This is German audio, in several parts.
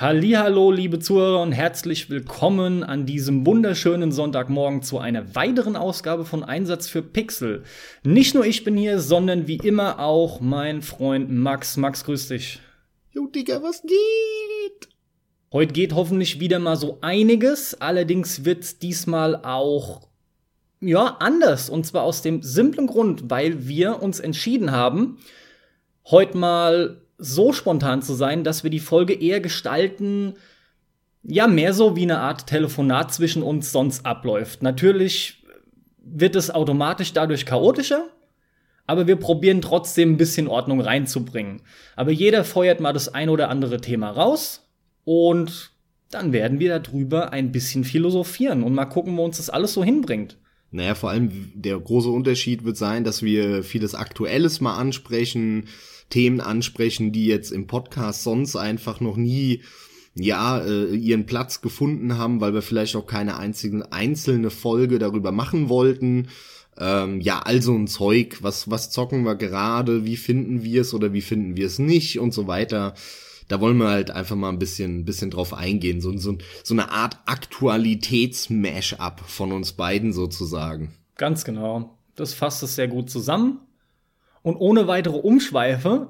Hallo, liebe Zuhörer und herzlich willkommen an diesem wunderschönen Sonntagmorgen zu einer weiteren Ausgabe von Einsatz für Pixel. Nicht nur ich bin hier, sondern wie immer auch mein Freund Max. Max, grüß dich. Jo, Digga, was geht? Heute geht hoffentlich wieder mal so einiges, allerdings wird diesmal auch ja, anders und zwar aus dem simplen Grund, weil wir uns entschieden haben, heute mal so spontan zu sein, dass wir die Folge eher gestalten, ja, mehr so wie eine Art Telefonat zwischen uns sonst abläuft. Natürlich wird es automatisch dadurch chaotischer, aber wir probieren trotzdem ein bisschen Ordnung reinzubringen. Aber jeder feuert mal das ein oder andere Thema raus und dann werden wir darüber ein bisschen philosophieren und mal gucken, wo uns das alles so hinbringt. Naja, vor allem der große Unterschied wird sein, dass wir vieles Aktuelles mal ansprechen, Themen ansprechen, die jetzt im Podcast sonst einfach noch nie ja, äh, ihren Platz gefunden haben, weil wir vielleicht auch keine einzigen einzelne Folge darüber machen wollten. Ähm, ja, also ein Zeug, was, was zocken wir gerade, wie finden wir es oder wie finden wir es nicht und so weiter. Da wollen wir halt einfach mal ein bisschen, bisschen drauf eingehen. So, so, so eine Art Aktualitäts-Mash-up von uns beiden sozusagen. Ganz genau. Das fasst es sehr gut zusammen. Und ohne weitere Umschweife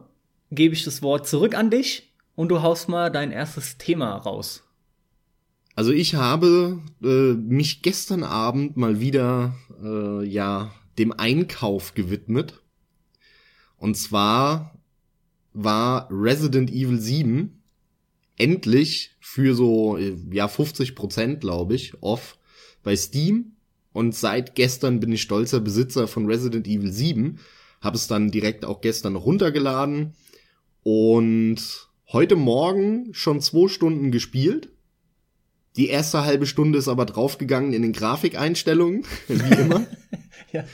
gebe ich das Wort zurück an dich und du haust mal dein erstes Thema raus. Also ich habe äh, mich gestern Abend mal wieder äh, ja dem Einkauf gewidmet. Und zwar war Resident Evil 7 endlich für so ja 50 Prozent glaube ich off bei Steam und seit gestern bin ich stolzer Besitzer von Resident Evil 7 habe es dann direkt auch gestern runtergeladen und heute Morgen schon zwei Stunden gespielt. Die erste halbe Stunde ist aber draufgegangen in den Grafikeinstellungen, wie immer. ja.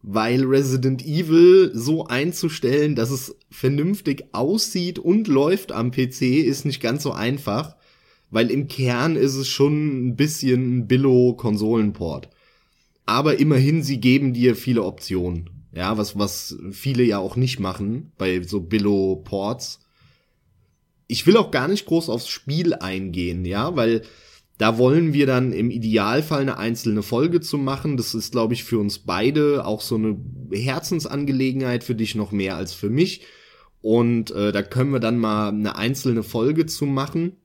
Weil Resident Evil so einzustellen, dass es vernünftig aussieht und läuft am PC, ist nicht ganz so einfach. Weil im Kern ist es schon ein bisschen ein Billo-Konsolenport. Aber immerhin, sie geben dir viele Optionen. Ja, was, was viele ja auch nicht machen bei so Billo-Ports. Ich will auch gar nicht groß aufs Spiel eingehen, ja, weil da wollen wir dann im Idealfall eine einzelne Folge zu machen. Das ist, glaube ich, für uns beide auch so eine Herzensangelegenheit, für dich noch mehr als für mich. Und äh, da können wir dann mal eine einzelne Folge zu machen.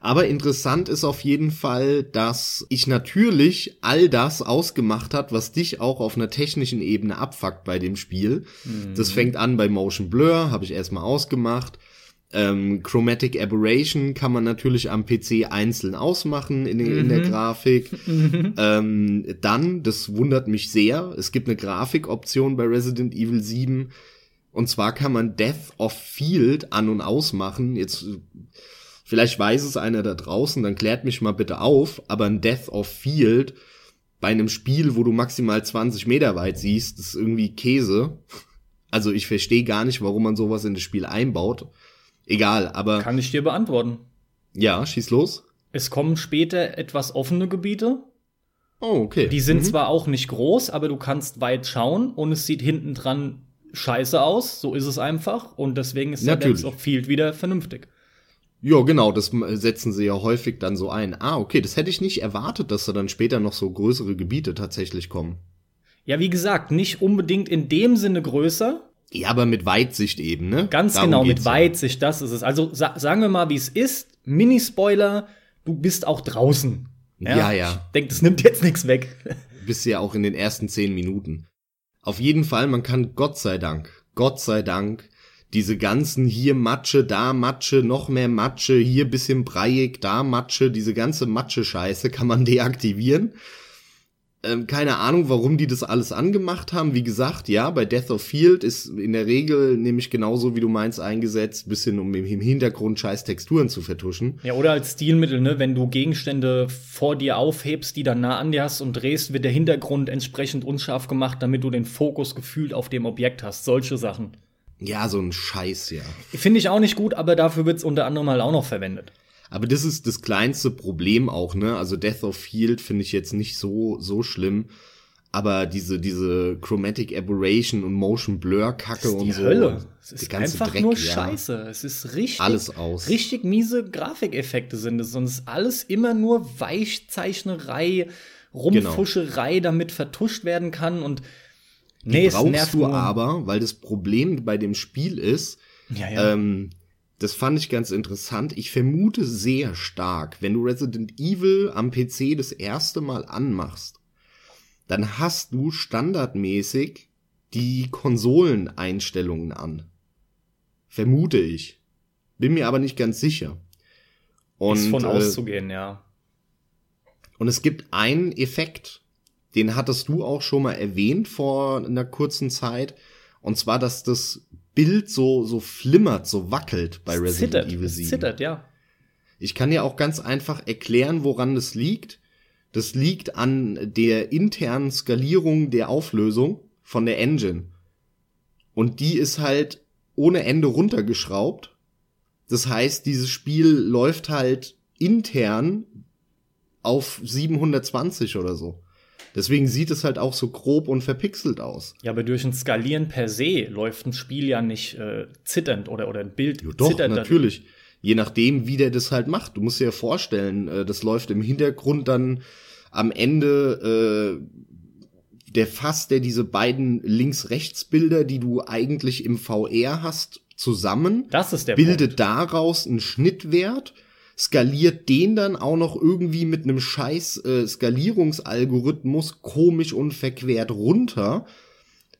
Aber interessant ist auf jeden Fall, dass ich natürlich all das ausgemacht hat, was dich auch auf einer technischen Ebene abfuckt bei dem Spiel. Mhm. Das fängt an bei Motion Blur, habe ich erstmal ausgemacht. Ähm, Chromatic Aberration kann man natürlich am PC einzeln ausmachen in, mhm. in der mhm. Grafik. Mhm. Ähm, dann, das wundert mich sehr, es gibt eine Grafikoption bei Resident Evil 7. Und zwar kann man Death of Field an- und ausmachen. Jetzt Vielleicht weiß es einer da draußen, dann klärt mich mal bitte auf, aber ein Death of Field bei einem Spiel, wo du maximal 20 Meter weit siehst, ist irgendwie Käse. Also ich verstehe gar nicht, warum man sowas in das Spiel einbaut. Egal, aber. Kann ich dir beantworten. Ja, schieß los. Es kommen später etwas offene Gebiete. Oh, okay. Die sind mhm. zwar auch nicht groß, aber du kannst weit schauen und es sieht hinten dran scheiße aus. So ist es einfach. Und deswegen ist der Death of Field wieder vernünftig. Ja, genau, das setzen sie ja häufig dann so ein. Ah, okay, das hätte ich nicht erwartet, dass da dann später noch so größere Gebiete tatsächlich kommen. Ja, wie gesagt, nicht unbedingt in dem Sinne größer. Ja, aber mit Weitsicht eben, ne? Ganz Darum genau, mit Weitsicht, das ist es. Also sa sagen wir mal, wie es ist. Mini-Spoiler, du bist auch draußen. Ja, ja. ja. Ich denke, das nimmt jetzt nichts weg. Bist ja auch in den ersten zehn Minuten. Auf jeden Fall, man kann Gott sei Dank, Gott sei Dank, diese ganzen hier Matsche, da Matsche, noch mehr Matsche, hier bisschen breiig, da Matsche, diese ganze Matsche-Scheiße kann man deaktivieren. Ähm, keine Ahnung, warum die das alles angemacht haben. Wie gesagt, ja, bei Death of Field ist in der Regel nämlich genauso wie du meinst eingesetzt, bisschen um im Hintergrund scheiß Texturen zu vertuschen. Ja, oder als Stilmittel, ne, wenn du Gegenstände vor dir aufhebst, die dann nah an dir hast und drehst, wird der Hintergrund entsprechend unscharf gemacht, damit du den Fokus gefühlt auf dem Objekt hast. Solche Sachen. Ja, so ein Scheiß, ja. Finde ich auch nicht gut, aber dafür wird's unter anderem halt auch noch verwendet. Aber das ist das kleinste Problem auch, ne? Also Death of Field finde ich jetzt nicht so, so schlimm. Aber diese, diese Chromatic Aberration und Motion Blur Kacke und so. Hölle. Es ist einfach Dreck, nur Scheiße. Ja. Es ist richtig. Alles aus. Richtig miese Grafikeffekte sind es. Ist alles immer nur Weichzeichnerei, Rumfuscherei, genau. damit vertuscht werden kann. Und nee, Die brauchst du nur. aber, weil das Problem bei dem Spiel ist, ja, ja. Ähm, das fand ich ganz interessant. Ich vermute sehr stark, wenn du Resident Evil am PC das erste Mal anmachst, dann hast du standardmäßig die Konsoleneinstellungen an. Vermute ich. Bin mir aber nicht ganz sicher. Und, Ist von äh, auszugehen, ja. Und es gibt einen Effekt, den hattest du auch schon mal erwähnt vor einer kurzen Zeit. Und zwar, dass das Bild so, so flimmert, so wackelt bei Resident zittert, Evil 7. Es zittert, ja. Ich kann dir auch ganz einfach erklären, woran das liegt. Das liegt an der internen Skalierung der Auflösung von der Engine. Und die ist halt ohne Ende runtergeschraubt. Das heißt, dieses Spiel läuft halt intern auf 720 oder so. Deswegen sieht es halt auch so grob und verpixelt aus. Ja, aber durch ein Skalieren per se läuft ein Spiel ja nicht äh, zitternd oder, oder ein Bild jo, doch, zitternd. natürlich. Je nachdem, wie der das halt macht. Du musst dir ja vorstellen, äh, das läuft im Hintergrund dann am Ende äh, der Fass, der diese beiden Links-Rechts-Bilder, die du eigentlich im VR hast, zusammen. Das ist der bildet Punkt. daraus einen Schnittwert skaliert den dann auch noch irgendwie mit einem scheiß äh, Skalierungsalgorithmus komisch und verquert runter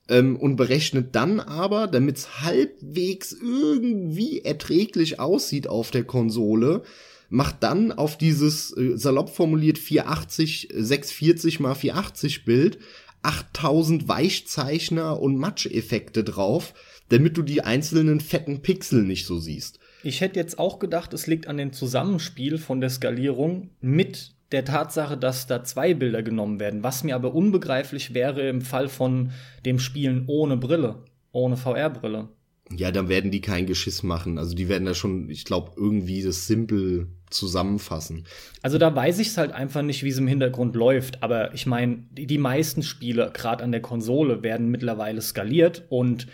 ähm, und berechnet dann aber, damit es halbwegs irgendwie erträglich aussieht auf der Konsole, macht dann auf dieses äh, salopp formuliert 480 640 mal 480 Bild 8000 Weichzeichner und Matscheffekte drauf, damit du die einzelnen fetten Pixel nicht so siehst. Ich hätte jetzt auch gedacht, es liegt an dem Zusammenspiel von der Skalierung mit der Tatsache, dass da zwei Bilder genommen werden, was mir aber unbegreiflich wäre im Fall von dem Spielen ohne Brille, ohne VR-Brille. Ja, dann werden die kein Geschiss machen. Also die werden da schon, ich glaube, irgendwie das simpel zusammenfassen. Also da weiß ich es halt einfach nicht, wie es im Hintergrund läuft. Aber ich meine, die, die meisten Spiele, gerade an der Konsole, werden mittlerweile skaliert und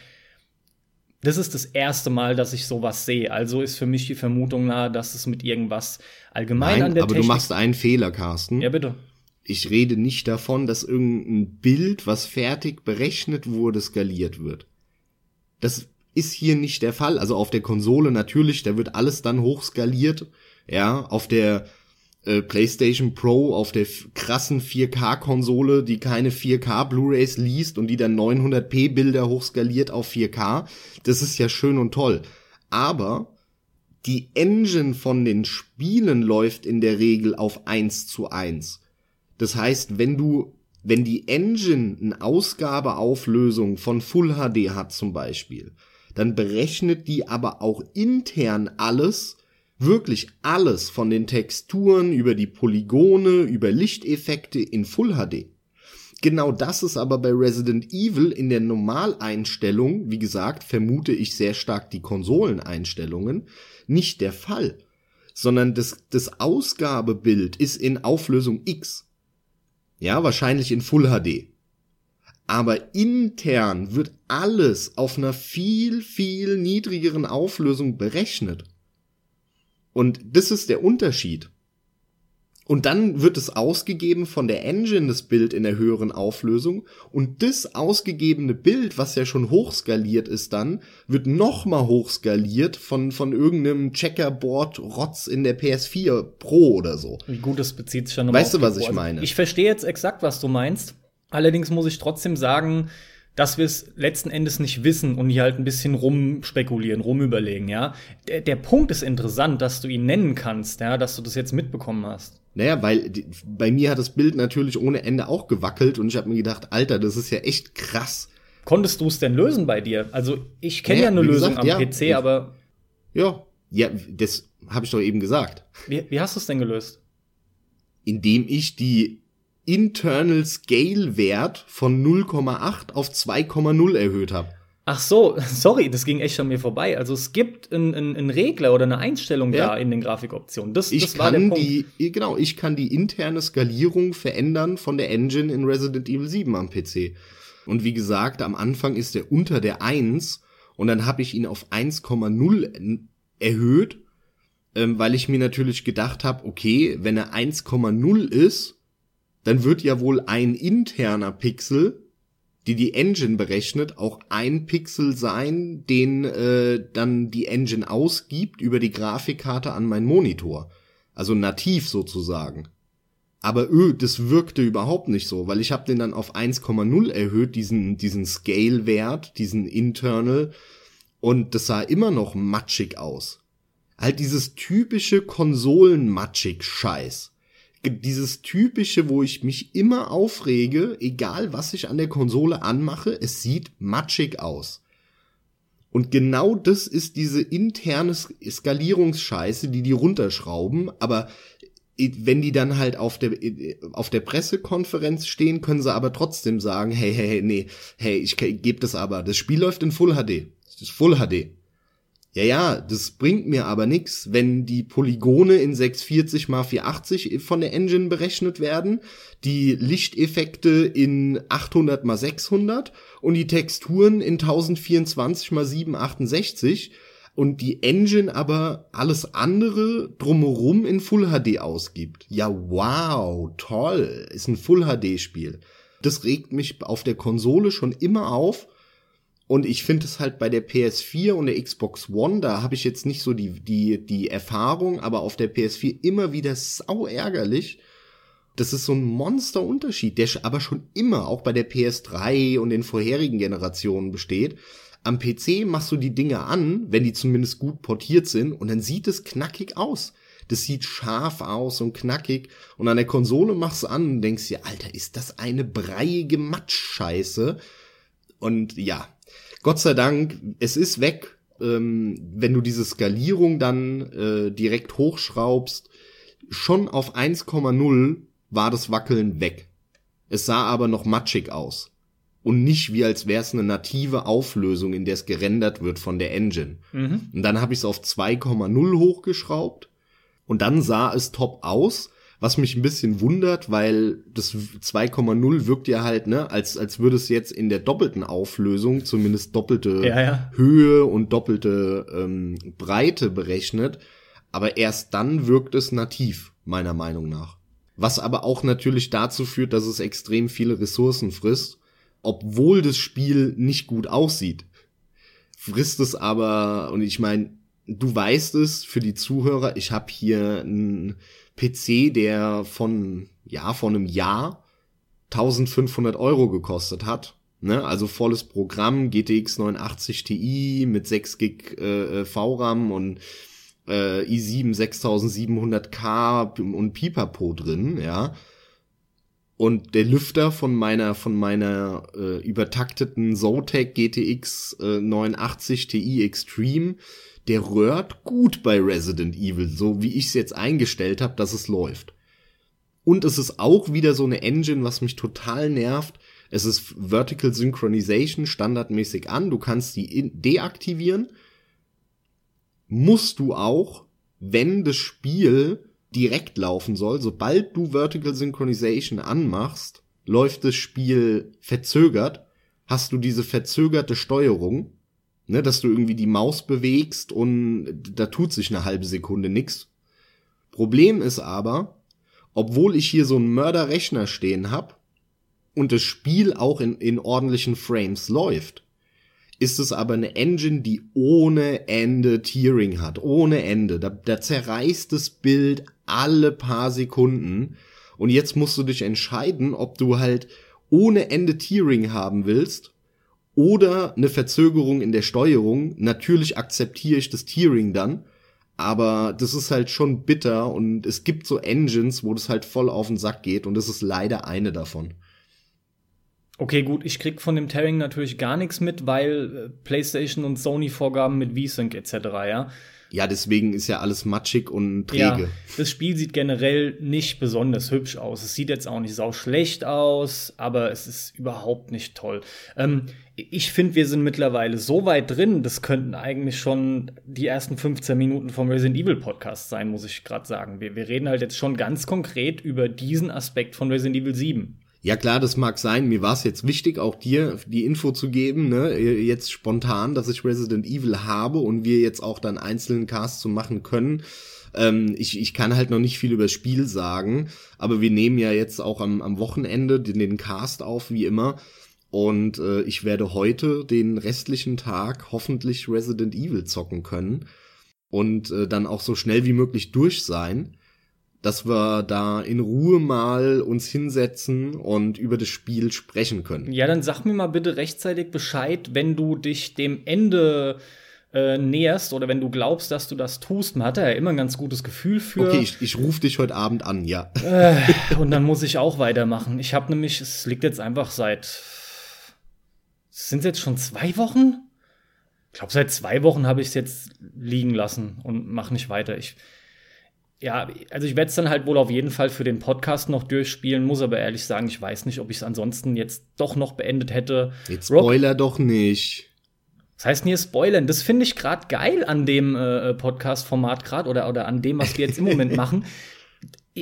das ist das erste Mal, dass ich sowas sehe. Also ist für mich die Vermutung nahe, dass es mit irgendwas allgemein Nein, an der aber Technik du machst einen Fehler, Carsten. Ja, bitte. Ich rede nicht davon, dass irgendein Bild, was fertig berechnet wurde, skaliert wird. Das ist hier nicht der Fall. Also auf der Konsole natürlich, da wird alles dann hochskaliert. Ja, auf der äh, PlayStation Pro auf der krassen 4K-Konsole, die keine 4K Blu-rays liest und die dann 900p Bilder hochskaliert auf 4K. Das ist ja schön und toll. Aber die Engine von den Spielen läuft in der Regel auf 1 zu 1. Das heißt, wenn du, wenn die Engine eine Ausgabeauflösung von Full HD hat zum Beispiel, dann berechnet die aber auch intern alles wirklich alles von den Texturen über die Polygone, über Lichteffekte in Full HD. Genau das ist aber bei Resident Evil in der Normaleinstellung, wie gesagt, vermute ich sehr stark die Konsoleneinstellungen, nicht der Fall, sondern das, das Ausgabebild ist in Auflösung X. Ja, wahrscheinlich in Full HD. Aber intern wird alles auf einer viel, viel niedrigeren Auflösung berechnet. Und das ist der Unterschied. Und dann wird es ausgegeben von der Engine, das Bild in der höheren Auflösung. Und das ausgegebene Bild, was ja schon hochskaliert ist dann, wird nochmal hochskaliert von, von irgendeinem Checkerboard-Rotz in der PS4 Pro oder so. Wie gut es bezieht sich dann Weißt du, was ich meine? ich verstehe jetzt exakt, was du meinst. Allerdings muss ich trotzdem sagen, dass wir es letzten Endes nicht wissen und hier halt ein bisschen rumspekulieren, rumüberlegen, ja. Der, der Punkt ist interessant, dass du ihn nennen kannst, ja, dass du das jetzt mitbekommen hast. Naja, weil die, bei mir hat das Bild natürlich ohne Ende auch gewackelt und ich habe mir gedacht, Alter, das ist ja echt krass. Konntest du es denn lösen bei dir? Also ich kenne naja, ja eine Lösung gesagt, am ja, PC, ich, aber ja, ja, das habe ich doch eben gesagt. Wie, wie hast du es denn gelöst? Indem ich die Internal Scale Wert von 0,8 auf 2,0 erhöht habe. Ach so, sorry, das ging echt an mir vorbei. Also es gibt einen, einen Regler oder eine Einstellung ja. da in den Grafikoptionen. Das, ich das war kann der Punkt. Die, genau, ich kann die interne Skalierung verändern von der Engine in Resident Evil 7 am PC. Und wie gesagt, am Anfang ist er unter der 1 und dann habe ich ihn auf 1,0 erhöht, ähm, weil ich mir natürlich gedacht habe, okay, wenn er 1,0 ist, dann wird ja wohl ein interner Pixel die die Engine berechnet, auch ein Pixel sein, den äh, dann die Engine ausgibt über die Grafikkarte an meinen Monitor. Also nativ sozusagen. Aber öh, das wirkte überhaupt nicht so, weil ich habe den dann auf 1,0 erhöht, diesen, diesen Scale-Wert, diesen Internal, und das sah immer noch matschig aus. Halt dieses typische Konsolen-Matschig-Scheiß dieses typische, wo ich mich immer aufrege, egal was ich an der Konsole anmache, es sieht matschig aus. Und genau das ist diese interne Skalierungsscheiße, die die runterschrauben, aber wenn die dann halt auf der, auf der Pressekonferenz stehen, können sie aber trotzdem sagen, hey, hey, hey, nee, hey, ich gebe das aber. Das Spiel läuft in Full HD. Das ist Full HD. Ja, ja, das bringt mir aber nix, wenn die Polygone in 640 x 480 von der Engine berechnet werden, die Lichteffekte in 800 x 600 und die Texturen in 1024 x 768 und die Engine aber alles andere drumherum in Full HD ausgibt. Ja, wow, toll, ist ein Full HD Spiel. Das regt mich auf der Konsole schon immer auf und ich finde es halt bei der PS4 und der Xbox One, da habe ich jetzt nicht so die, die, die Erfahrung, aber auf der PS4 immer wieder sau ärgerlich. Das ist so ein Monsterunterschied, der aber schon immer auch bei der PS3 und den vorherigen Generationen besteht. Am PC machst du die Dinge an, wenn die zumindest gut portiert sind, und dann sieht es knackig aus. Das sieht scharf aus und knackig. Und an der Konsole machst du an und denkst dir, Alter, ist das eine breiige Matschscheiße? Und ja, Gott sei Dank, es ist weg. Ähm, wenn du diese Skalierung dann äh, direkt hochschraubst, schon auf 1,0 war das Wackeln weg. Es sah aber noch matschig aus. Und nicht wie als wäre es eine native Auflösung, in der es gerendert wird von der Engine. Mhm. Und dann habe ich es auf 2,0 hochgeschraubt. Und dann sah es top aus. Was mich ein bisschen wundert, weil das 2,0 wirkt ja halt, ne, als, als würde es jetzt in der doppelten Auflösung, zumindest doppelte ja, ja. Höhe und doppelte ähm, Breite berechnet. Aber erst dann wirkt es nativ, meiner Meinung nach. Was aber auch natürlich dazu führt, dass es extrem viele Ressourcen frisst, obwohl das Spiel nicht gut aussieht. Frisst es aber, und ich meine, du weißt es für die Zuhörer, ich habe hier ein PC, der von, ja, von einem Jahr 1500 Euro gekostet hat. Ne? Also volles Programm, GTX 980 Ti mit 6 Gig äh, äh VRAM und äh, i7 6700K und Pipapo drin, ja. Und der Lüfter von meiner von meiner äh, übertakteten Zotac GTX äh, 980 Ti Extreme der röhrt gut bei Resident Evil, so wie ich es jetzt eingestellt habe, dass es läuft. Und es ist auch wieder so eine Engine, was mich total nervt. Es ist Vertical Synchronization standardmäßig an. Du kannst die deaktivieren. Musst du auch, wenn das Spiel direkt laufen soll. Sobald du Vertical Synchronization anmachst, läuft das Spiel verzögert. Hast du diese verzögerte Steuerung ne, dass du irgendwie die Maus bewegst und da tut sich eine halbe Sekunde nix. Problem ist aber, obwohl ich hier so einen Mörderrechner stehen hab und das Spiel auch in, in ordentlichen Frames läuft, ist es aber eine Engine, die ohne Ende Tearing hat, ohne Ende. Da, da zerreißt das Bild alle paar Sekunden und jetzt musst du dich entscheiden, ob du halt ohne Ende Tearing haben willst oder eine Verzögerung in der Steuerung. Natürlich akzeptiere ich das Tiering dann, aber das ist halt schon bitter und es gibt so Engines, wo das halt voll auf den Sack geht und das ist leider eine davon. Okay, gut, ich krieg von dem Tearing natürlich gar nichts mit, weil äh, PlayStation und Sony Vorgaben mit V-Sync etc., ja. Ja, deswegen ist ja alles matschig und träge. Ja, das Spiel sieht generell nicht besonders hübsch aus. Es sieht jetzt auch nicht sau schlecht aus, aber es ist überhaupt nicht toll. Ähm, ich finde, wir sind mittlerweile so weit drin, das könnten eigentlich schon die ersten 15 Minuten vom Resident Evil Podcast sein, muss ich gerade sagen. Wir, wir reden halt jetzt schon ganz konkret über diesen Aspekt von Resident Evil 7. Ja klar, das mag sein. Mir war es jetzt wichtig, auch dir die Info zu geben, ne? jetzt spontan, dass ich Resident Evil habe und wir jetzt auch dann einzelnen Casts zu machen können. Ähm, ich, ich kann halt noch nicht viel über das Spiel sagen, aber wir nehmen ja jetzt auch am, am Wochenende den, den Cast auf, wie immer. Und äh, ich werde heute den restlichen Tag hoffentlich Resident Evil zocken können und äh, dann auch so schnell wie möglich durch sein dass wir da in Ruhe mal uns hinsetzen und über das Spiel sprechen können. Ja, dann sag mir mal bitte rechtzeitig Bescheid, wenn du dich dem Ende äh, näherst oder wenn du glaubst, dass du das tust. Man hat ja immer ein ganz gutes Gefühl für. Okay, ich, ich rufe dich heute Abend an, ja. Äh, und dann muss ich auch weitermachen. Ich habe nämlich, es liegt jetzt einfach seit. Sind es jetzt schon zwei Wochen? Ich glaube, seit zwei Wochen habe ich es jetzt liegen lassen und mache nicht weiter. Ich, ja, also ich werde es dann halt wohl auf jeden Fall für den Podcast noch durchspielen, muss aber ehrlich sagen, ich weiß nicht, ob ich es ansonsten jetzt doch noch beendet hätte. Jetzt Spoiler Rock doch nicht. Das heißt hier spoilern. Das finde ich gerade geil an dem äh, Podcast-Format gerade oder, oder an dem, was wir jetzt im Moment machen.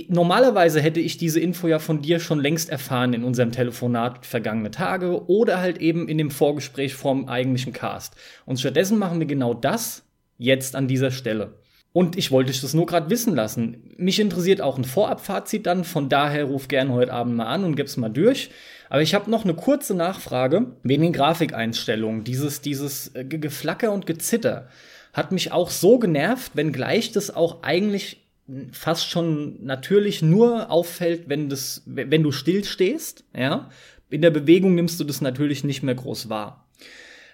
Normalerweise hätte ich diese Info ja von dir schon längst erfahren in unserem Telefonat vergangene Tage oder halt eben in dem Vorgespräch vom eigentlichen Cast. Und stattdessen machen wir genau das jetzt an dieser Stelle. Und ich wollte das nur gerade wissen lassen. Mich interessiert auch ein Vorabfazit dann, von daher ruf gerne heute Abend mal an und gib's mal durch. Aber ich habe noch eine kurze Nachfrage wegen den Grafikeinstellungen. Dieses, dieses äh, Geflacker und Gezitter hat mich auch so genervt, wenngleich das auch eigentlich fast schon natürlich nur auffällt, wenn, das, wenn du still stehst. Ja? In der Bewegung nimmst du das natürlich nicht mehr groß wahr.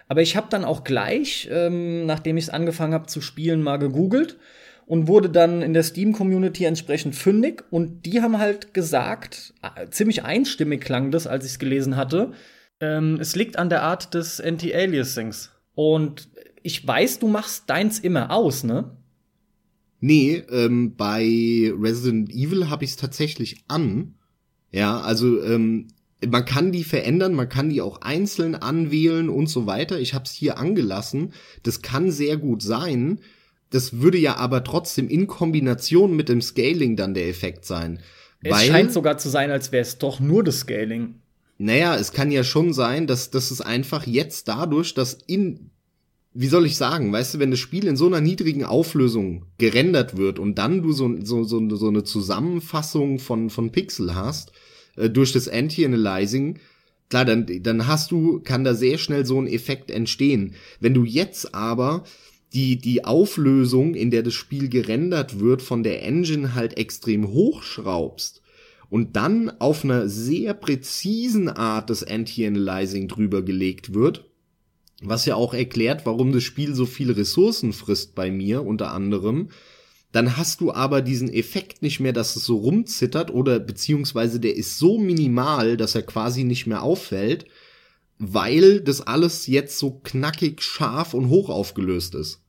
Aber ich habe dann auch gleich, ähm, nachdem ich es angefangen habe zu spielen, mal gegoogelt und wurde dann in der Steam-Community entsprechend fündig. Und die haben halt gesagt, äh, ziemlich einstimmig klang das, als ich es gelesen hatte, ähm, es liegt an der Art des Anti-Aliasings. Und ich weiß, du machst deins immer aus, ne? Nee, ähm, bei Resident Evil habe ich es tatsächlich an. Ja, also ähm, man kann die verändern, man kann die auch einzeln anwählen und so weiter. Ich habe es hier angelassen. Das kann sehr gut sein. Das würde ja aber trotzdem in Kombination mit dem Scaling dann der Effekt sein. Es weil, scheint sogar zu sein, als wäre es doch nur das Scaling. Naja, es kann ja schon sein, dass, dass es einfach jetzt dadurch, dass in, wie soll ich sagen, weißt du, wenn das Spiel in so einer niedrigen Auflösung gerendert wird und dann du so, so, so, so eine Zusammenfassung von, von Pixel hast, äh, durch das Anti-Analyzing, klar, dann, dann hast du, kann da sehr schnell so ein Effekt entstehen. Wenn du jetzt aber die, die Auflösung, in der das Spiel gerendert wird, von der Engine halt extrem hochschraubst und dann auf einer sehr präzisen Art des Anti-Analyzing drüber gelegt wird, was ja auch erklärt, warum das Spiel so viele Ressourcen frisst bei mir unter anderem, dann hast du aber diesen Effekt nicht mehr, dass es so rumzittert oder beziehungsweise der ist so minimal, dass er quasi nicht mehr auffällt, weil das alles jetzt so knackig, scharf und hoch aufgelöst ist.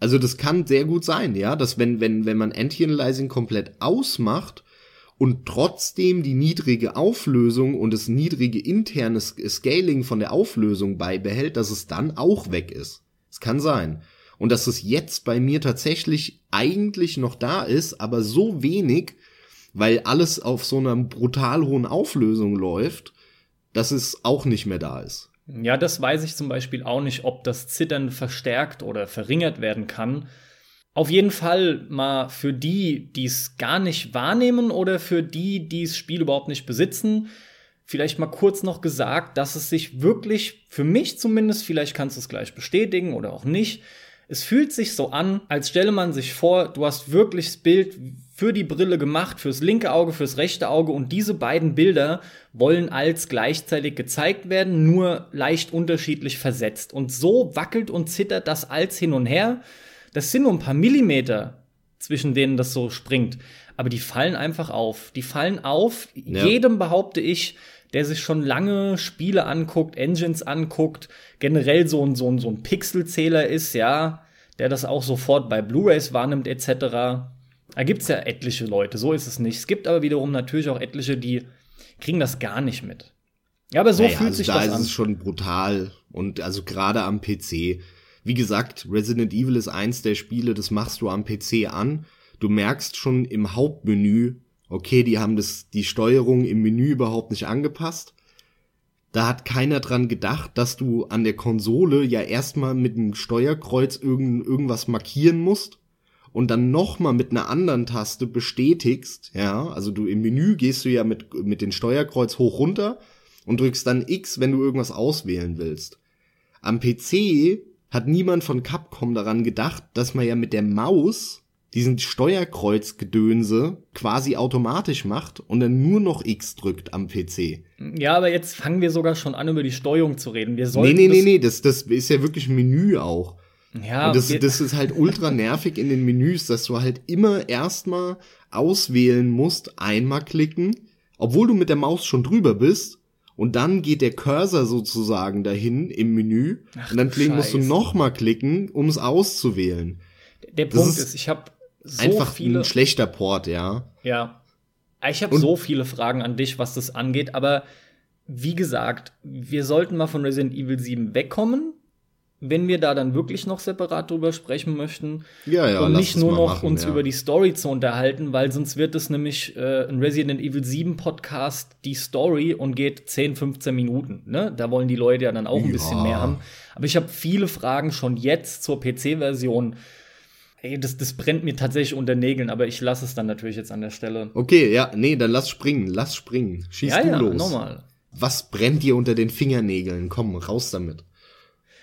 Also das kann sehr gut sein, ja, dass wenn, wenn, wenn man Anti-Analyzing komplett ausmacht und trotzdem die niedrige Auflösung und das niedrige interne Scaling von der Auflösung beibehält, dass es dann auch weg ist. Es kann sein und dass es jetzt bei mir tatsächlich eigentlich noch da ist, aber so wenig, weil alles auf so einer brutal hohen Auflösung läuft, dass es auch nicht mehr da ist. Ja, das weiß ich zum Beispiel auch nicht, ob das Zittern verstärkt oder verringert werden kann. Auf jeden Fall mal für die, die es gar nicht wahrnehmen oder für die, die das Spiel überhaupt nicht besitzen, vielleicht mal kurz noch gesagt, dass es sich wirklich, für mich zumindest, vielleicht kannst du es gleich bestätigen oder auch nicht, es fühlt sich so an, als stelle man sich vor, du hast wirklich das Bild für die Brille gemacht, fürs linke Auge, fürs rechte Auge und diese beiden Bilder wollen als gleichzeitig gezeigt werden, nur leicht unterschiedlich versetzt. Und so wackelt und zittert das als hin und her. Das sind nur ein paar Millimeter, zwischen denen das so springt. Aber die fallen einfach auf. Die fallen auf. Ja. Jedem behaupte ich, der sich schon lange Spiele anguckt, Engines anguckt, generell so ein, so ein, so ein Pixelzähler ist, ja, der das auch sofort bei Blu-rays wahrnimmt etc. Da gibt es ja etliche Leute, so ist es nicht. Es gibt aber wiederum natürlich auch etliche, die kriegen das gar nicht mit. Ja, aber so naja, fühlt also sich da das an. Da ist es schon brutal und also gerade am PC. Wie gesagt, Resident Evil ist eins der Spiele, das machst du am PC an. Du merkst schon im Hauptmenü, okay, die haben das, die Steuerung im Menü überhaupt nicht angepasst. Da hat keiner dran gedacht, dass du an der Konsole ja erstmal mit einem Steuerkreuz irgend, irgendwas markieren musst und dann nochmal mit einer anderen Taste bestätigst, ja, also du im Menü gehst du ja mit, mit dem Steuerkreuz hoch runter und drückst dann X, wenn du irgendwas auswählen willst. Am PC hat niemand von Capcom daran gedacht, dass man ja mit der Maus diesen Steuerkreuzgedönse quasi automatisch macht und dann nur noch X drückt am PC. Ja, aber jetzt fangen wir sogar schon an, über die Steuerung zu reden. Wir sollten nee, nee, nee, nee, das, das ist ja wirklich ein Menü auch. Ja, und das, das ist halt ultra nervig in den Menüs, dass du halt immer erstmal auswählen musst, einmal klicken, obwohl du mit der Maus schon drüber bist. Und dann geht der Cursor sozusagen dahin im Menü. Ach, und dann musst du nochmal klicken, um es auszuwählen. Der Punkt ist, ist ich habe so einfach viele, ein schlechter Port, ja. Ja. Ich habe so viele Fragen an dich, was das angeht, aber wie gesagt, wir sollten mal von Resident Evil 7 wegkommen, wenn wir da dann wirklich noch separat drüber sprechen möchten. Ja, ja, und nicht nur noch machen, uns ja. über die Story zu unterhalten, weil sonst wird es nämlich äh, ein Resident Evil 7 Podcast die Story und geht 10, 15 Minuten. Ne? Da wollen die Leute ja dann auch ein ja. bisschen mehr haben. Aber ich habe viele Fragen schon jetzt zur PC-Version Ey, das, das brennt mir tatsächlich unter Nägeln, aber ich lasse es dann natürlich jetzt an der Stelle. Okay, ja, nee, dann lass springen, lass springen. Schieß ja, du ja, los. Normal. Was brennt dir unter den Fingernägeln? Komm, raus damit.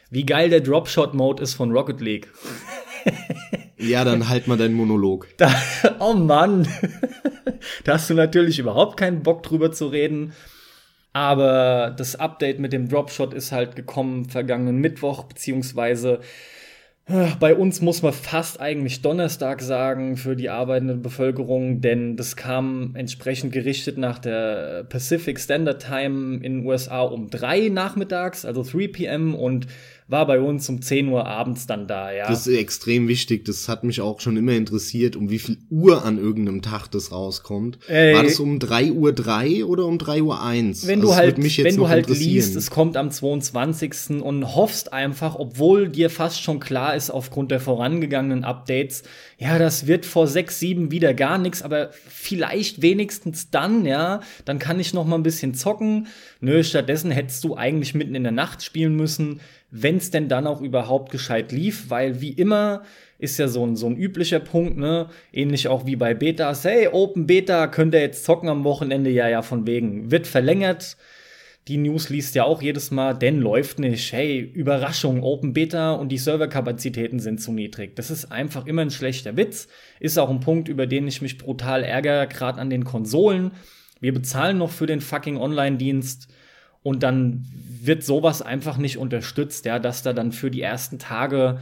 Wie geil der Dropshot-Mode ist von Rocket League. ja, dann halt mal deinen Monolog. Da, oh Mann. da hast du natürlich überhaupt keinen Bock drüber zu reden. Aber das Update mit dem Dropshot ist halt gekommen vergangenen Mittwoch, beziehungsweise bei uns muss man fast eigentlich Donnerstag sagen für die arbeitende Bevölkerung, denn das kam entsprechend gerichtet nach der Pacific Standard Time in den USA um drei nachmittags, also 3 p.m. und war bei uns um 10 Uhr abends dann da, ja. Das ist extrem wichtig. Das hat mich auch schon immer interessiert, um wie viel Uhr an irgendeinem Tag das rauskommt. Ey, war das um 3 Uhr 3 oder um 3 Uhr 1? Wenn also du halt, wenn du halt liest, es kommt am 22. und hoffst einfach, obwohl dir fast schon klar ist aufgrund der vorangegangenen Updates, ja, das wird vor 6, 7 wieder gar nichts, aber vielleicht wenigstens dann, ja, dann kann ich noch mal ein bisschen zocken. Nö, stattdessen hättest du eigentlich mitten in der Nacht spielen müssen wenn es denn dann auch überhaupt gescheit lief, weil wie immer ist ja so ein, so ein üblicher Punkt, ne? Ähnlich auch wie bei Betas. Hey, Open Beta, könnt ihr jetzt zocken am Wochenende? Ja, ja, von wegen. Wird verlängert. Die News liest ja auch jedes Mal, denn läuft nicht. Hey, Überraschung, Open Beta und die Serverkapazitäten sind zu niedrig. Das ist einfach immer ein schlechter Witz. Ist auch ein Punkt, über den ich mich brutal ärgere, gerade an den Konsolen. Wir bezahlen noch für den fucking Online-Dienst und dann wird sowas einfach nicht unterstützt, ja, dass da dann für die ersten Tage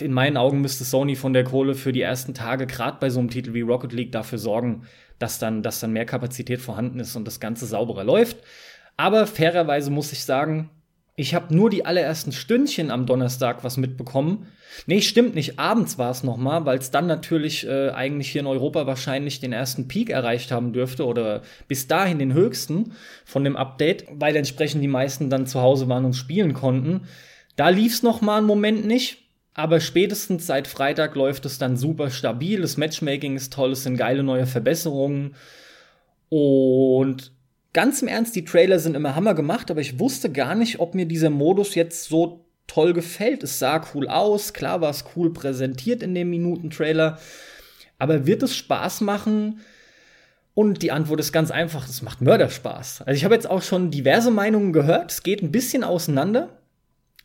in meinen Augen müsste Sony von der Kohle für die ersten Tage gerade bei so einem Titel wie Rocket League dafür sorgen, dass dann, dass dann mehr Kapazität vorhanden ist und das Ganze sauberer läuft. Aber fairerweise muss ich sagen, ich habe nur die allerersten Stündchen am Donnerstag was mitbekommen. Nee, stimmt nicht. Abends war es noch mal, weil es dann natürlich äh, eigentlich hier in Europa wahrscheinlich den ersten Peak erreicht haben dürfte oder bis dahin den höchsten von dem Update, weil entsprechend die meisten dann zu Hause waren und spielen konnten. Da lief's noch mal einen Moment nicht. Aber spätestens seit Freitag läuft es dann super stabil. Das Matchmaking ist toll, es sind geile neue Verbesserungen. Und ganz im Ernst, die Trailer sind immer Hammer gemacht, aber ich wusste gar nicht, ob mir dieser Modus jetzt so toll gefällt. Es sah cool aus, klar war es cool präsentiert in dem Minuten-Trailer, aber wird es Spaß machen? Und die Antwort ist ganz einfach, es macht Mörderspaß. Also ich habe jetzt auch schon diverse Meinungen gehört, es geht ein bisschen auseinander.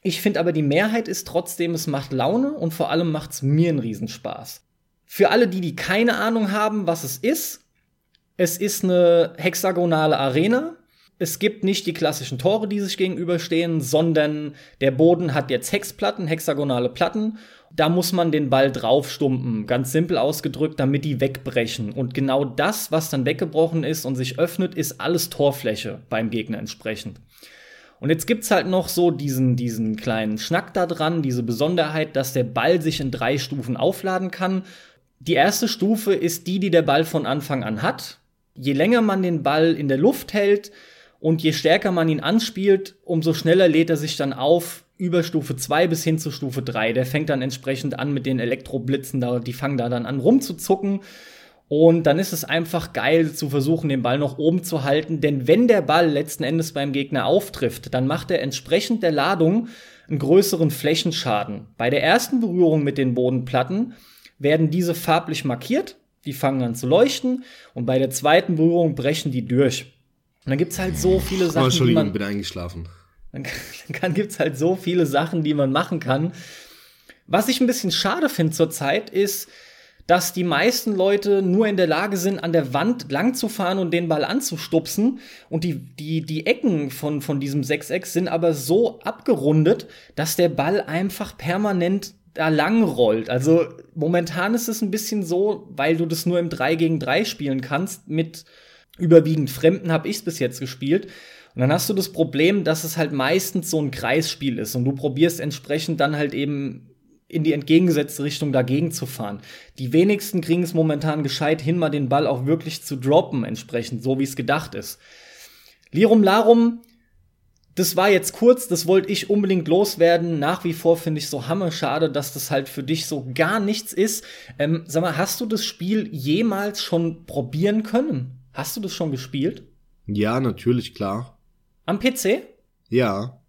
Ich finde aber die Mehrheit ist trotzdem, es macht Laune und vor allem macht es mir einen Riesenspaß. Für alle, die, die keine Ahnung haben, was es ist, es ist eine hexagonale Arena. Es gibt nicht die klassischen Tore, die sich gegenüberstehen, sondern der Boden hat jetzt Hexplatten, hexagonale Platten. Da muss man den Ball draufstumpen, ganz simpel ausgedrückt, damit die wegbrechen. Und genau das, was dann weggebrochen ist und sich öffnet, ist alles Torfläche beim Gegner entsprechend. Und jetzt gibt's halt noch so diesen, diesen kleinen Schnack da dran, diese Besonderheit, dass der Ball sich in drei Stufen aufladen kann. Die erste Stufe ist die, die der Ball von Anfang an hat. Je länger man den Ball in der Luft hält und je stärker man ihn anspielt, umso schneller lädt er sich dann auf über Stufe 2 bis hin zu Stufe 3. Der fängt dann entsprechend an mit den Elektroblitzen, da, die fangen da dann an rumzuzucken. Und dann ist es einfach geil zu versuchen, den Ball noch oben zu halten. Denn wenn der Ball letzten Endes beim Gegner auftrifft, dann macht er entsprechend der Ladung einen größeren Flächenschaden. Bei der ersten Berührung mit den Bodenplatten werden diese farblich markiert, die fangen an zu leuchten und bei der zweiten Berührung brechen die durch. Und dann gibt's halt so viele Sachen, oh, Entschuldigung, die man, bin eingeschlafen. Dann, dann gibt's halt so viele Sachen, die man machen kann. Was ich ein bisschen schade finde zurzeit ist, dass die meisten Leute nur in der Lage sind, an der Wand lang zu fahren und den Ball anzustupsen. Und die, die, die Ecken von, von diesem Sechseck sind aber so abgerundet, dass der Ball einfach permanent da lang rollt. Also momentan ist es ein bisschen so, weil du das nur im 3 gegen 3 spielen kannst. Mit überwiegend Fremden habe ich es bis jetzt gespielt. Und dann hast du das Problem, dass es halt meistens so ein Kreisspiel ist und du probierst entsprechend dann halt eben in die entgegengesetzte Richtung dagegen zu fahren. Die wenigsten kriegen es momentan gescheit hin, mal den Ball auch wirklich zu droppen, entsprechend, so wie es gedacht ist. Lirum Larum, das war jetzt kurz, das wollte ich unbedingt loswerden. Nach wie vor finde ich so hammerschade, dass das halt für dich so gar nichts ist. Ähm, sag mal, hast du das Spiel jemals schon probieren können? Hast du das schon gespielt? Ja, natürlich, klar. Am PC? Ja.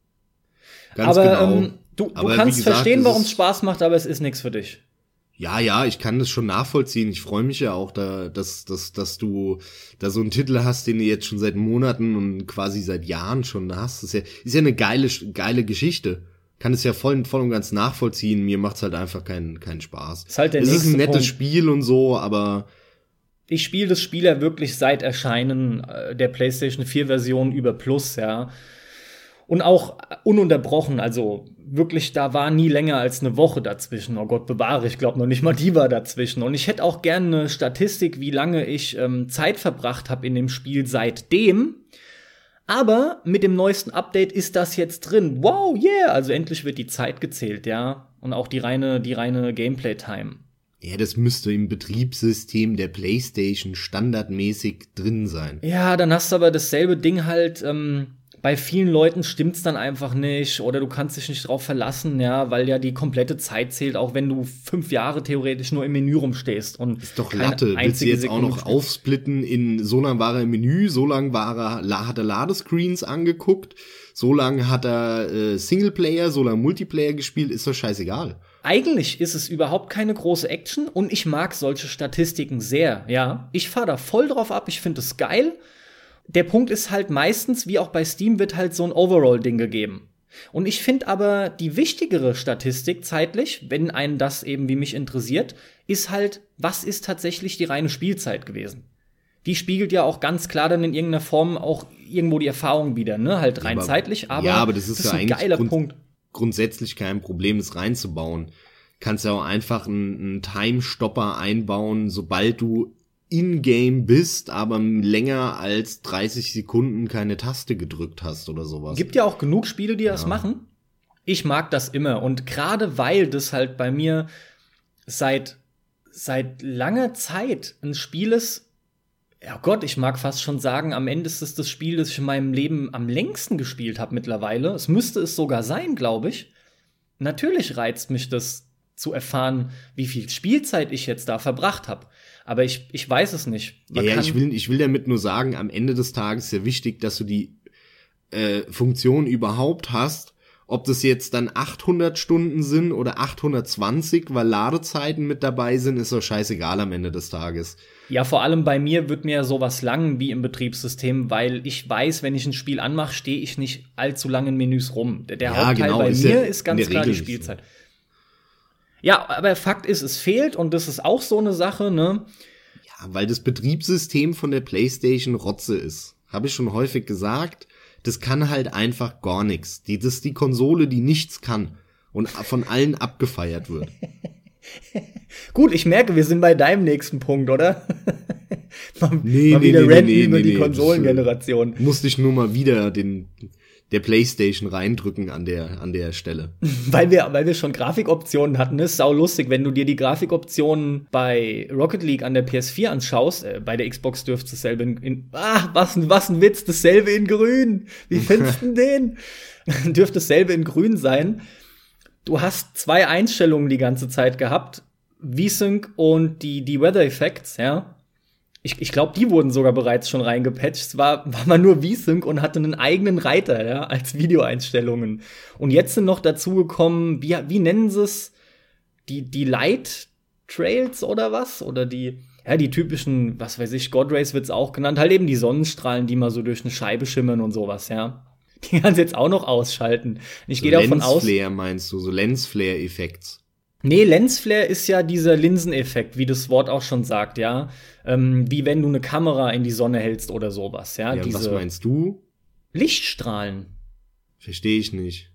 Ganz Aber, genau. Ähm, Du, du kannst gesagt, verstehen, warum es Spaß macht, aber es ist nichts für dich. Ja, ja, ich kann das schon nachvollziehen. Ich freue mich ja auch, da, dass, dass, dass du da so einen Titel hast, den du jetzt schon seit Monaten und quasi seit Jahren schon hast. Das ist ja, ist ja eine geile, geile Geschichte. Kann es ja voll, voll und ganz nachvollziehen. Mir macht's halt einfach keinen, keinen Spaß. Ist halt der es ist ein nettes Punkt. Spiel und so, aber ich spiele das Spiel ja wirklich seit Erscheinen äh, der PlayStation 4 Version über Plus, ja. Und auch ununterbrochen, also wirklich, da war nie länger als eine Woche dazwischen. Oh Gott bewahre, ich glaube noch nicht mal die war dazwischen. Und ich hätte auch gerne eine Statistik, wie lange ich ähm, Zeit verbracht habe in dem Spiel seitdem. Aber mit dem neuesten Update ist das jetzt drin. Wow, yeah! Also endlich wird die Zeit gezählt, ja. Und auch die reine, die reine Gameplay-Time. Ja, das müsste im Betriebssystem der PlayStation standardmäßig drin sein. Ja, dann hast du aber dasselbe Ding halt. Ähm, bei vielen Leuten stimmt's dann einfach nicht oder du kannst dich nicht drauf verlassen, ja, weil ja die komplette Zeit zählt, auch wenn du fünf Jahre theoretisch nur im Menü rumstehst und ist doch Latte. Willst du jetzt Sekunde auch noch aufsplitten in so lang war er im Menü, so lang war er, hat er Ladescreens angeguckt, so lang hat er äh, Singleplayer, so lang Multiplayer gespielt, ist doch scheißegal. Eigentlich ist es überhaupt keine große Action und ich mag solche Statistiken sehr, ja. Ich fahr da voll drauf ab, ich finde es geil der Punkt ist halt meistens, wie auch bei Steam, wird halt so ein Overall-Ding gegeben. Und ich finde aber die wichtigere Statistik zeitlich, wenn einen das eben wie mich interessiert, ist halt, was ist tatsächlich die reine Spielzeit gewesen? Die spiegelt ja auch ganz klar dann in irgendeiner Form auch irgendwo die Erfahrung wieder, ne? Halt rein aber, zeitlich, aber, ja, aber das ist, das ist ja ein geiler Grund, Punkt. Grundsätzlich kein Problem, das reinzubauen. Kannst ja auch einfach einen, einen Time-Stopper einbauen, sobald du in-game bist, aber länger als 30 Sekunden keine Taste gedrückt hast oder sowas. Gibt ja auch genug Spiele, die ja. das machen. Ich mag das immer und gerade weil das halt bei mir seit seit langer Zeit ein Spiel ist, ja Gott, ich mag fast schon sagen, am Ende ist es das Spiel, das ich in meinem Leben am längsten gespielt habe mittlerweile. Es müsste es sogar sein, glaube ich. Natürlich reizt mich das zu erfahren, wie viel Spielzeit ich jetzt da verbracht habe. Aber ich, ich weiß es nicht. Man ja, ja ich, will, ich will damit nur sagen, am Ende des Tages ist ja wichtig, dass du die äh, Funktion überhaupt hast. Ob das jetzt dann 800 Stunden sind oder 820, weil Ladezeiten mit dabei sind, ist doch scheißegal am Ende des Tages. Ja, vor allem bei mir wird mir sowas lang wie im Betriebssystem, weil ich weiß, wenn ich ein Spiel anmache, stehe ich nicht allzu lange in Menüs rum. Der ja, Hauptteil genau, bei mir ja ist ganz klar Regel die Spielzeit. So. Ja, aber Fakt ist, es fehlt und das ist auch so eine Sache, ne? Ja, weil das Betriebssystem von der PlayStation Rotze ist. Habe ich schon häufig gesagt. Das kann halt einfach gar nichts. Die, das ist die Konsole, die nichts kann und von allen abgefeiert wird. Gut, ich merke, wir sind bei deinem nächsten Punkt, oder? mal, nee, mal nee, wieder nee, nee, über nee, die Konsolengeneration. Musste ich nur mal wieder den der Playstation reindrücken an der, an der Stelle. weil wir, weil wir schon Grafikoptionen hatten, ist sau lustig, wenn du dir die Grafikoptionen bei Rocket League an der PS4 anschaust, äh, bei der Xbox dürfte dasselbe in, in ah, was, was ein Witz, dasselbe in grün. Wie findest du den? dürfte dasselbe in grün sein. Du hast zwei Einstellungen die ganze Zeit gehabt. V-Sync und die, die Weather Effects, ja ich, ich glaube, die wurden sogar bereits schon reingepatcht. Es war, war man nur V-Sync und hatte einen eigenen Reiter, ja, als Videoeinstellungen. Und jetzt sind noch dazu gekommen, wie, wie nennen sie es? Die, die Light Trails oder was? Oder die, ja, die typischen, was weiß ich, God Rays wird's auch genannt, halt eben die Sonnenstrahlen, die mal so durch eine Scheibe schimmern und sowas, ja. Die kannst jetzt auch noch ausschalten. Ich so gehe davon aus. Lensflare meinst du, so Lensflare-Effekts. Nee, Lensflare ist ja dieser Linseneffekt, wie das Wort auch schon sagt, ja. Ähm, wie wenn du eine Kamera in die Sonne hältst oder sowas, ja. ja was meinst du? Lichtstrahlen. Verstehe ich nicht.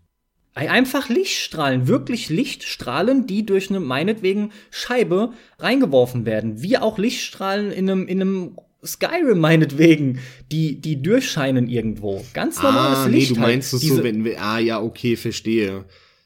Einfach Lichtstrahlen, wirklich Lichtstrahlen, die durch eine meinetwegen Scheibe reingeworfen werden. Wie auch Lichtstrahlen in einem, in einem Skyrim meinetwegen, die, die durchscheinen irgendwo. Ganz normales ah, Licht. Nee, du halt. meinst es so, wenn wir, ah ja, okay, verstehe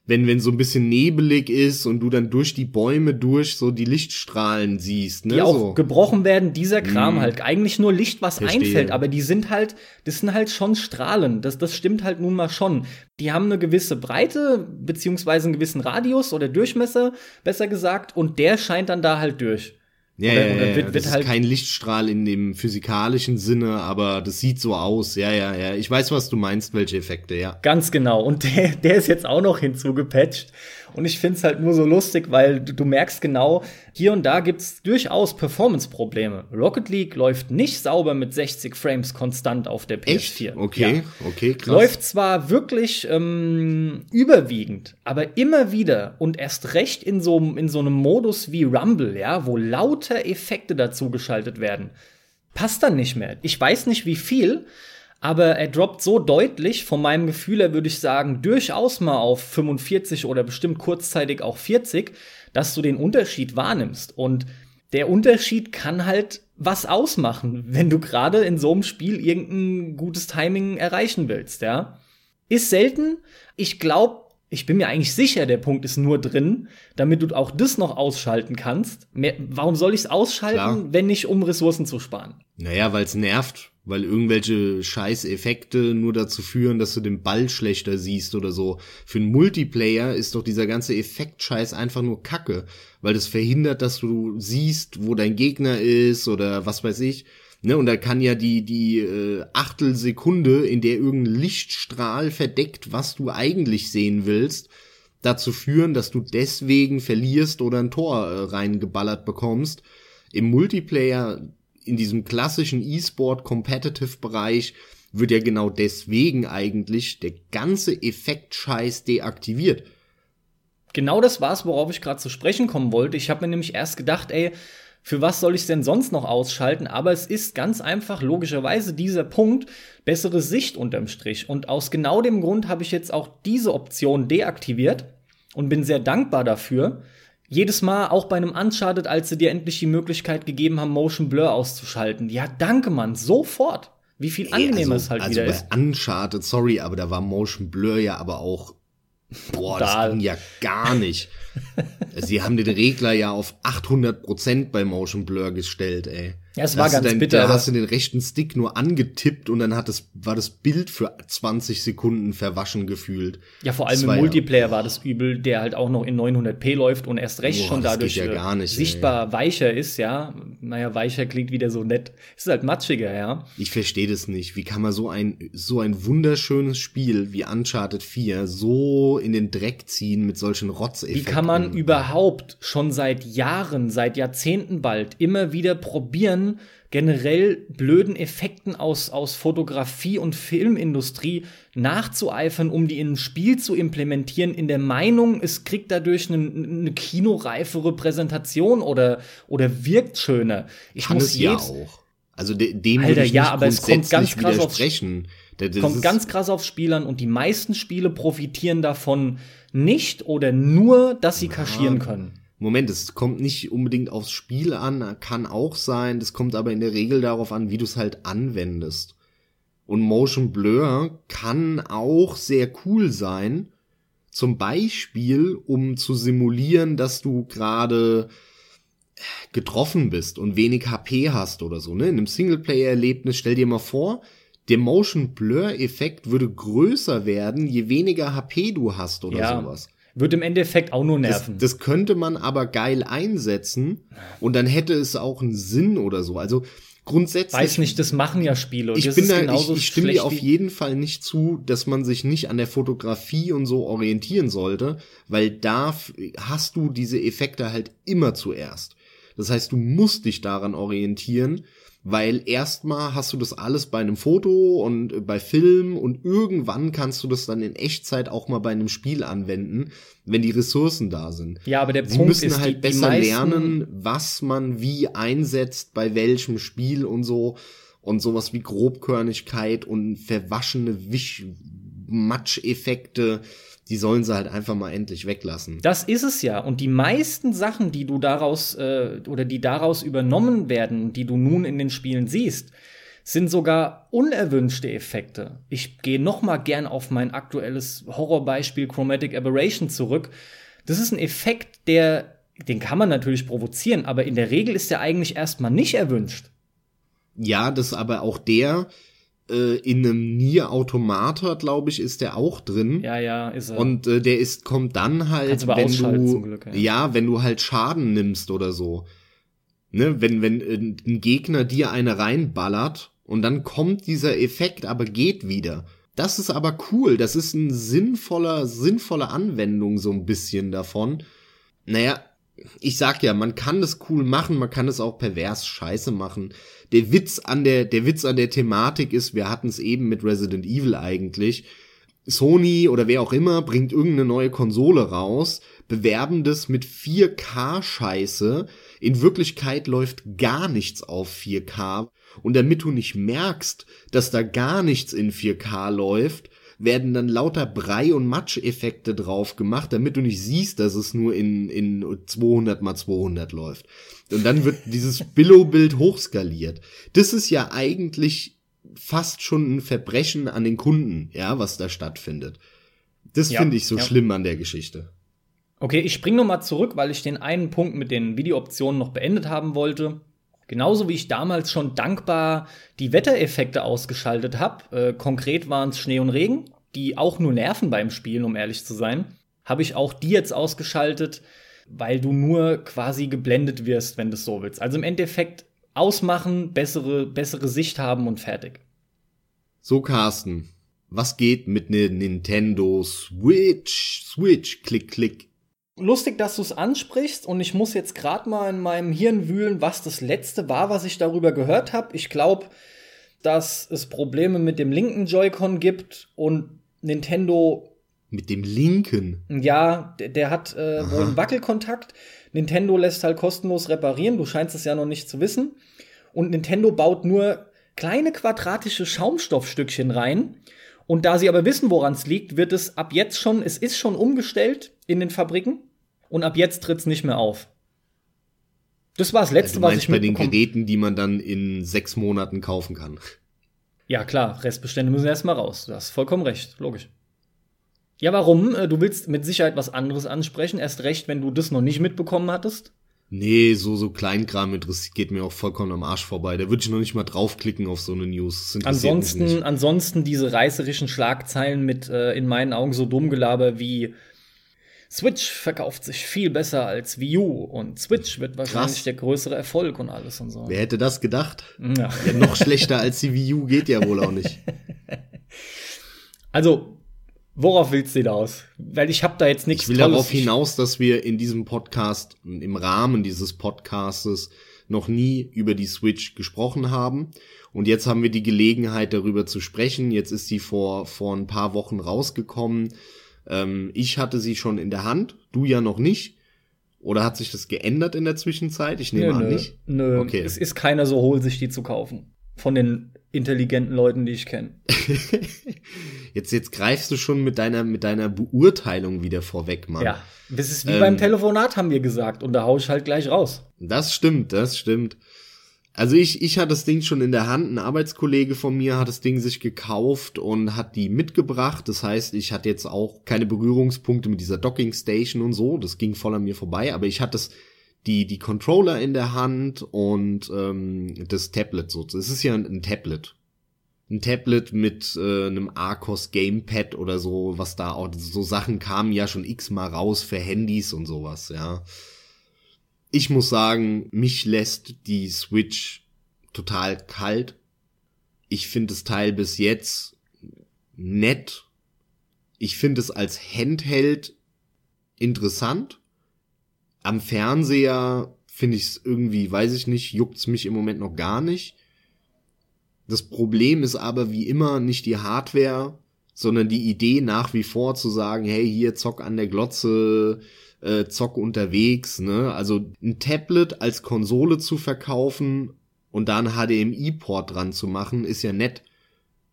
wenn, wenn so ein bisschen nebelig ist und du dann durch die Bäume durch so die Lichtstrahlen siehst, ne? Die auch so. gebrochen werden, dieser Kram mm. halt. Eigentlich nur Licht, was Verstehe. einfällt, aber die sind halt, das sind halt schon Strahlen. Das, das stimmt halt nun mal schon. Die haben eine gewisse Breite, beziehungsweise einen gewissen Radius oder Durchmesser, besser gesagt, und der scheint dann da halt durch. Ja, oder, ja, oder wird, wird das halt ist kein Lichtstrahl in dem physikalischen Sinne, aber das sieht so aus. Ja, ja, ja. Ich weiß, was du meinst, welche Effekte, ja. Ganz genau. Und der, der ist jetzt auch noch hinzugepatcht. Und ich find's halt nur so lustig, weil du, du merkst genau, hier und da gibt's durchaus Performance-Probleme. Rocket League läuft nicht sauber mit 60 Frames konstant auf der PS4. Echt? Okay, ja. okay, krass. Läuft zwar wirklich ähm, überwiegend, aber immer wieder und erst recht in so, in so einem Modus wie Rumble, ja, wo lauter Effekte dazu geschaltet werden. Passt dann nicht mehr. Ich weiß nicht wie viel, aber er droppt so deutlich, von meinem Gefühl her würde ich sagen, durchaus mal auf 45 oder bestimmt kurzzeitig auch 40, dass du den Unterschied wahrnimmst. Und der Unterschied kann halt was ausmachen, wenn du gerade in so einem Spiel irgendein gutes Timing erreichen willst, ja. Ist selten. Ich glaube, ich bin mir eigentlich sicher, der Punkt ist nur drin, damit du auch das noch ausschalten kannst. Mehr, warum soll ich es ausschalten, Klar. wenn nicht um Ressourcen zu sparen? Naja, weil es nervt weil irgendwelche scheiß Effekte nur dazu führen, dass du den Ball schlechter siehst oder so. Für einen Multiplayer ist doch dieser ganze Effektscheiß einfach nur Kacke, weil das verhindert, dass du siehst, wo dein Gegner ist oder was weiß ich. Ne, und da kann ja die, die äh, Achtelsekunde, in der irgendein Lichtstrahl verdeckt, was du eigentlich sehen willst, dazu führen, dass du deswegen verlierst oder ein Tor äh, reingeballert bekommst. Im Multiplayer in diesem klassischen E-Sport-Competitive-Bereich wird ja genau deswegen eigentlich der ganze Effekt-Scheiß deaktiviert. Genau das war's, worauf ich gerade zu sprechen kommen wollte. Ich habe mir nämlich erst gedacht, ey, für was soll ich denn sonst noch ausschalten? Aber es ist ganz einfach logischerweise dieser Punkt, bessere Sicht unterm Strich. Und aus genau dem Grund habe ich jetzt auch diese Option deaktiviert und bin sehr dankbar dafür, jedes Mal, auch bei einem Uncharted, als sie dir endlich die Möglichkeit gegeben haben, Motion Blur auszuschalten. Ja, danke, Mann, sofort. Wie viel angenehmer also, es halt also wieder bei ist. Uncharted, sorry, aber da war Motion Blur ja aber auch Boah, das ging ja gar nicht. Sie haben den Regler ja auf 800% bei Motion Blur gestellt, ey. Ja, es war ganz dein, bitter. Da hast du den rechten Stick nur angetippt und dann hat das, war das Bild für 20 Sekunden verwaschen gefühlt. Ja, vor allem im Multiplayer ja, war das übel, der halt auch noch in 900p läuft und erst recht boah, schon dadurch ja nicht, sichtbar ey. weicher ist, ja. Naja, weicher klingt wieder so nett. Ist halt matschiger, ja. Ich verstehe das nicht. Wie kann man so ein, so ein wunderschönes Spiel wie Uncharted 4 so in den Dreck ziehen mit solchen Rotzeffekten? Wie kann man überhaupt schon seit Jahren, seit Jahrzehnten bald immer wieder probieren, generell blöden Effekten aus, aus Fotografie und Filmindustrie nachzueifern, um die in ein Spiel zu implementieren, in der Meinung, es kriegt dadurch eine, eine kinoreifere Präsentation oder, oder wirkt schöner. Ich Kann muss es ja auch. Also de dem Alter, ja, aber es kommt ganz krass aufs, kommt ganz krass aufs Spiel an und die meisten Spiele profitieren davon nicht oder nur, dass sie ja. kaschieren können. Moment, es kommt nicht unbedingt aufs Spiel an, kann auch sein, das kommt aber in der Regel darauf an, wie du es halt anwendest. Und Motion Blur kann auch sehr cool sein. Zum Beispiel, um zu simulieren, dass du gerade getroffen bist und wenig HP hast oder so, ne? In einem Singleplayer-Erlebnis, stell dir mal vor, der Motion Blur-Effekt würde größer werden, je weniger HP du hast oder ja. sowas. Wird im Endeffekt auch nur nerven. Das, das, könnte man aber geil einsetzen und dann hätte es auch einen Sinn oder so. Also grundsätzlich. Weiß nicht, das machen ja Spiele. ich bin da, ich, ich stimme dir auf jeden Fall nicht zu, dass man sich nicht an der Fotografie und so orientieren sollte, weil da hast du diese Effekte halt immer zuerst. Das heißt, du musst dich daran orientieren, weil erstmal hast du das alles bei einem Foto und bei Film und irgendwann kannst du das dann in Echtzeit auch mal bei einem Spiel anwenden, wenn die Ressourcen da sind. Ja, aber der Sie Punkt müssen ist, halt die, besser die lernen, was man wie einsetzt, bei welchem Spiel und so und sowas wie Grobkörnigkeit und verwaschene Wisch Matscheffekte die sollen sie halt einfach mal endlich weglassen. Das ist es ja. Und die meisten Sachen, die du daraus äh, oder die daraus übernommen werden, die du nun in den Spielen siehst, sind sogar unerwünschte Effekte. Ich gehe noch mal gern auf mein aktuelles Horrorbeispiel Chromatic Aberration zurück. Das ist ein Effekt, der den kann man natürlich provozieren, aber in der Regel ist der eigentlich erstmal nicht erwünscht. Ja, das aber auch der, äh, in einem Nier Automata, glaube ich, ist der auch drin. Ja, ja, ist er. Und äh, der ist kommt dann halt, wenn du Glück, ja. ja, wenn du halt Schaden nimmst oder so. Ne, wenn wenn äh, ein Gegner dir eine reinballert und dann kommt dieser Effekt, aber geht wieder. Das ist aber cool. Das ist ein sinnvoller, sinnvolle Anwendung so ein bisschen davon. Naja, ich sag ja, man kann das cool machen, man kann es auch pervers scheiße machen. Der Witz an der, der Witz an der Thematik ist, wir hatten es eben mit Resident Evil eigentlich. Sony oder wer auch immer bringt irgendeine neue Konsole raus, bewerben das mit 4K Scheiße. In Wirklichkeit läuft gar nichts auf 4K. Und damit du nicht merkst, dass da gar nichts in 4K läuft, werden dann lauter Brei- und Matscheffekte drauf gemacht, damit du nicht siehst, dass es nur in, in 200 mal 200 läuft. Und dann wird dieses Billow-Bild hochskaliert. Das ist ja eigentlich fast schon ein Verbrechen an den Kunden, ja, was da stattfindet. Das ja, finde ich so ja. schlimm an der Geschichte. Okay, ich spring noch mal zurück, weil ich den einen Punkt mit den Videooptionen noch beendet haben wollte. Genauso wie ich damals schon dankbar die Wettereffekte ausgeschaltet habe, äh, konkret waren es Schnee und Regen, die auch nur nerven beim Spielen, um ehrlich zu sein, habe ich auch die jetzt ausgeschaltet, weil du nur quasi geblendet wirst, wenn du es so willst. Also im Endeffekt ausmachen, bessere, bessere Sicht haben und fertig. So, Carsten, was geht mit ne Nintendo Switch? Switch, klick, klick lustig, dass du es ansprichst und ich muss jetzt gerade mal in meinem Hirn wühlen, was das letzte war, was ich darüber gehört habe. Ich glaube, dass es Probleme mit dem linken Joy-Con gibt und Nintendo mit dem linken. Ja, der, der hat äh, wohl einen Wackelkontakt. Nintendo lässt halt kostenlos reparieren. Du scheinst es ja noch nicht zu wissen. Und Nintendo baut nur kleine quadratische Schaumstoffstückchen rein. Und da sie aber wissen, woran es liegt, wird es ab jetzt schon, es ist schon umgestellt in den Fabriken und ab jetzt tritt's nicht mehr auf. Das war das letzte, also was ich bei den Geräten, die man dann in sechs Monaten kaufen kann. Ja, klar, Restbestände müssen erstmal raus. Du hast vollkommen recht, logisch. Ja, warum? Äh, du willst mit Sicherheit was anderes ansprechen, erst recht, wenn du das noch nicht mitbekommen hattest. Nee, so, so Kleinkram interessiert, geht mir auch vollkommen am Arsch vorbei. Da würde ich noch nicht mal draufklicken auf so eine News. Ansonsten, ansonsten diese reißerischen Schlagzeilen mit äh, in meinen Augen so dumm Gelaber wie Switch verkauft sich viel besser als Wii U und Switch wird wahrscheinlich Krass. der größere Erfolg und alles und so. Wer hätte das gedacht? Ja. ja noch schlechter als die Wii U geht ja wohl auch nicht. Also, worauf willst du hinaus? Weil ich habe da jetzt nichts Ich will Tolles. darauf hinaus, dass wir in diesem Podcast, im Rahmen dieses Podcastes, noch nie über die Switch gesprochen haben. Und jetzt haben wir die Gelegenheit, darüber zu sprechen. Jetzt ist sie vor, vor ein paar Wochen rausgekommen. Ähm, ich hatte sie schon in der Hand, du ja noch nicht. Oder hat sich das geändert in der Zwischenzeit? Ich nehme nö, an nö, nicht. Nö, okay. es ist keiner so hohl, sich die zu kaufen. Von den intelligenten Leuten, die ich kenne. jetzt, jetzt greifst du schon mit deiner, mit deiner Beurteilung wieder vorweg, Mann. Ja, das ist wie ähm, beim Telefonat, haben wir gesagt. Und da hau ich halt gleich raus. Das stimmt, das stimmt. Also ich, ich hatte das Ding schon in der Hand, ein Arbeitskollege von mir hat das Ding sich gekauft und hat die mitgebracht. Das heißt, ich hatte jetzt auch keine Berührungspunkte mit dieser Docking Station und so. Das ging voll an mir vorbei, aber ich hatte das, die, die Controller in der Hand und ähm, das Tablet so. Es ist ja ein, ein Tablet. Ein Tablet mit äh, einem Arcos Gamepad oder so, was da auch, so Sachen kamen ja schon x-mal raus für Handys und sowas, ja ich muss sagen, mich lässt die Switch total kalt. Ich finde das Teil bis jetzt nett. Ich finde es als Handheld interessant. Am Fernseher finde ich es irgendwie, weiß ich nicht, juckt's mich im Moment noch gar nicht. Das Problem ist aber wie immer nicht die Hardware, sondern die Idee nach wie vor zu sagen, hey, hier zock an der Glotze, äh, Zock unterwegs, ne? Also ein Tablet als Konsole zu verkaufen und da einen HDMI-Port dran zu machen, ist ja nett.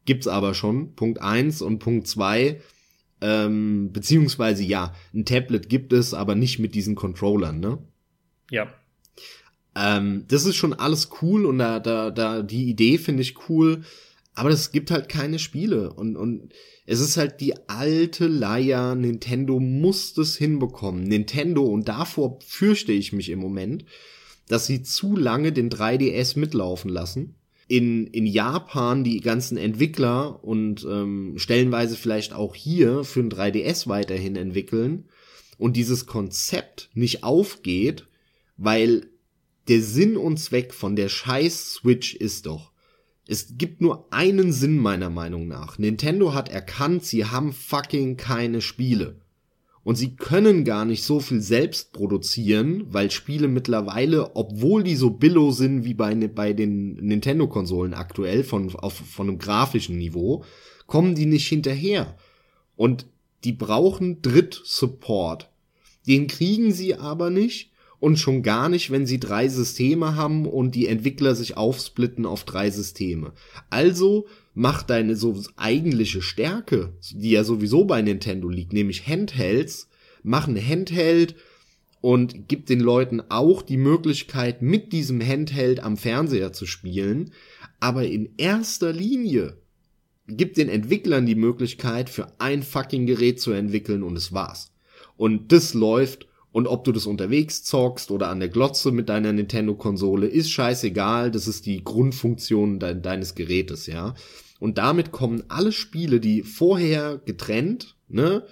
Gibt's aber schon. Punkt eins und Punkt zwei ähm, beziehungsweise ja, ein Tablet gibt es, aber nicht mit diesen Controllern, ne? Ja. Ähm, das ist schon alles cool und da, da, da, die Idee finde ich cool, aber es gibt halt keine Spiele und, und es ist halt die alte Leier. Nintendo muss das hinbekommen. Nintendo, und davor fürchte ich mich im Moment, dass sie zu lange den 3DS mitlaufen lassen. In, in Japan die ganzen Entwickler und ähm, stellenweise vielleicht auch hier für ein 3DS weiterhin entwickeln und dieses Konzept nicht aufgeht, weil der Sinn und Zweck von der scheiß Switch ist doch, es gibt nur einen Sinn meiner Meinung nach. Nintendo hat erkannt, sie haben fucking keine Spiele. Und sie können gar nicht so viel selbst produzieren, weil Spiele mittlerweile, obwohl die so billow sind wie bei, ne, bei den Nintendo-Konsolen aktuell von, auf, von einem grafischen Niveau, kommen die nicht hinterher. Und die brauchen Dritt-Support. Den kriegen sie aber nicht und schon gar nicht, wenn sie drei Systeme haben und die Entwickler sich aufsplitten auf drei Systeme. Also mach deine so eigentliche Stärke, die ja sowieso bei Nintendo liegt, nämlich Handhelds, mach ein Handheld und gib den Leuten auch die Möglichkeit, mit diesem Handheld am Fernseher zu spielen, aber in erster Linie gib den Entwicklern die Möglichkeit, für ein fucking Gerät zu entwickeln und es war's. Und das läuft und ob du das unterwegs zockst oder an der Glotze mit deiner Nintendo-Konsole, ist scheißegal. Das ist die Grundfunktion de deines Gerätes, ja. Und damit kommen alle Spiele, die vorher getrennt, ne,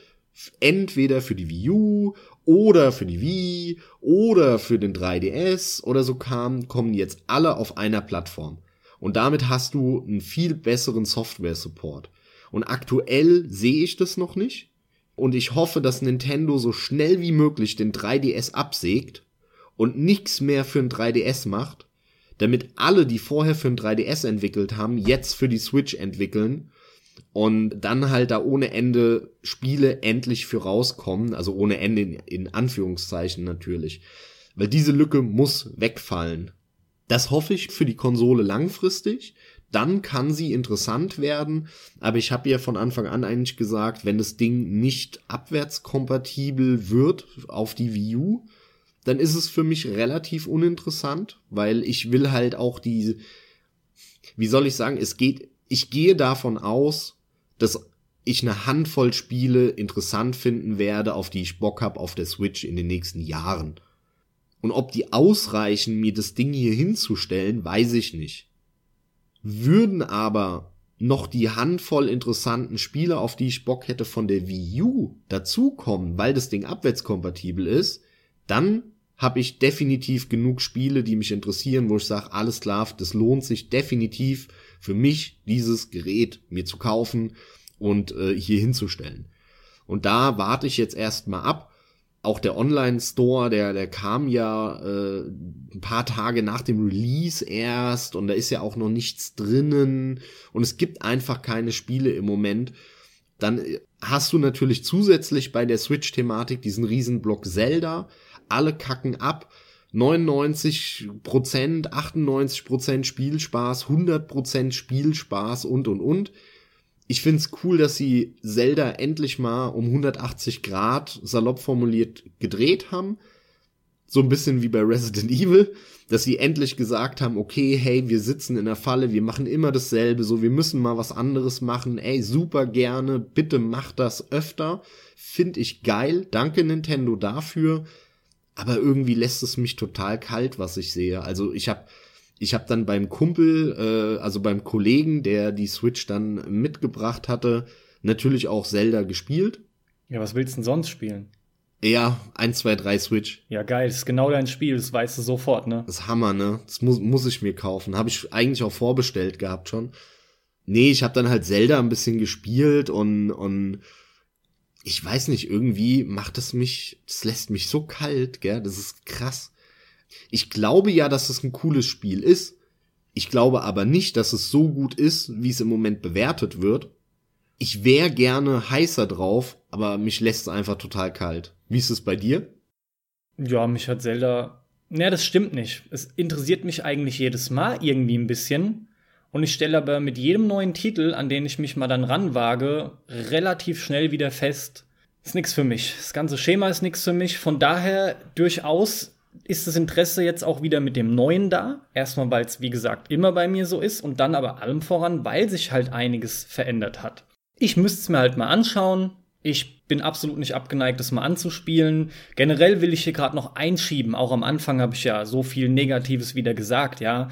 entweder für die Wii U oder für die Wii oder für den 3DS oder so kamen, kommen jetzt alle auf einer Plattform. Und damit hast du einen viel besseren Software-Support. Und aktuell sehe ich das noch nicht. Und ich hoffe, dass Nintendo so schnell wie möglich den 3DS absägt und nichts mehr für ein 3DS macht, damit alle, die vorher für ein 3DS entwickelt haben, jetzt für die Switch entwickeln und dann halt da ohne Ende Spiele endlich für rauskommen, also ohne Ende in, in Anführungszeichen natürlich. Weil diese Lücke muss wegfallen. Das hoffe ich für die Konsole langfristig dann kann sie interessant werden. Aber ich habe ja von Anfang an eigentlich gesagt, wenn das Ding nicht abwärtskompatibel wird auf die Wii U, dann ist es für mich relativ uninteressant, weil ich will halt auch die, wie soll ich sagen, es geht, ich gehe davon aus, dass ich eine Handvoll Spiele interessant finden werde, auf die ich Bock habe auf der Switch in den nächsten Jahren. Und ob die ausreichen, mir das Ding hier hinzustellen, weiß ich nicht. Würden aber noch die Handvoll interessanten Spiele, auf die ich Bock hätte von der Wii U dazukommen, weil das Ding abwärtskompatibel ist, dann habe ich definitiv genug Spiele, die mich interessieren, wo ich sage, alles klar, das lohnt sich definitiv für mich, dieses Gerät mir zu kaufen und äh, hier hinzustellen. Und da warte ich jetzt erstmal ab auch der Online-Store, der, der kam ja äh, ein paar Tage nach dem Release erst und da ist ja auch noch nichts drinnen und es gibt einfach keine Spiele im Moment. Dann äh, hast du natürlich zusätzlich bei der Switch-Thematik diesen Riesenblock Zelda. Alle kacken ab. 99% 98% Spielspaß, 100% Spielspaß und und und ich find's cool, dass sie Zelda endlich mal um 180 Grad salopp formuliert gedreht haben. So ein bisschen wie bei Resident Evil. dass sie endlich gesagt haben, okay, hey, wir sitzen in der Falle, wir machen immer dasselbe, so, wir müssen mal was anderes machen, ey, super gerne, bitte macht das öfter, finde ich geil, danke Nintendo dafür, aber irgendwie lässt es mich total kalt, was ich sehe. Also ich habe ich habe dann beim Kumpel, äh, also beim Kollegen, der die Switch dann mitgebracht hatte, natürlich auch Zelda gespielt. Ja, was willst du denn sonst spielen? Ja, 1, 2, 3 Switch. Ja, geil, das ist genau dein Spiel, das weißt du sofort, ne? Das ist Hammer, ne? Das muss, muss ich mir kaufen. Habe ich eigentlich auch vorbestellt gehabt schon. Nee, ich habe dann halt Zelda ein bisschen gespielt und, und ich weiß nicht, irgendwie macht es mich, das lässt mich so kalt, gell? Das ist krass. Ich glaube ja, dass es ein cooles Spiel ist. Ich glaube aber nicht, dass es so gut ist, wie es im Moment bewertet wird. Ich wäre gerne heißer drauf, aber mich lässt es einfach total kalt. Wie ist es bei dir? Ja, mich hat Zelda. Naja, das stimmt nicht. Es interessiert mich eigentlich jedes Mal irgendwie ein bisschen. Und ich stelle aber mit jedem neuen Titel, an den ich mich mal dann ranwage, relativ schnell wieder fest, ist nichts für mich. Das ganze Schema ist nichts für mich. Von daher durchaus ist das Interesse jetzt auch wieder mit dem Neuen da. Erstmal, weil es, wie gesagt, immer bei mir so ist und dann aber allem voran, weil sich halt einiges verändert hat. Ich müsste es mir halt mal anschauen. Ich bin absolut nicht abgeneigt, das mal anzuspielen. Generell will ich hier gerade noch einschieben. Auch am Anfang habe ich ja so viel Negatives wieder gesagt, ja.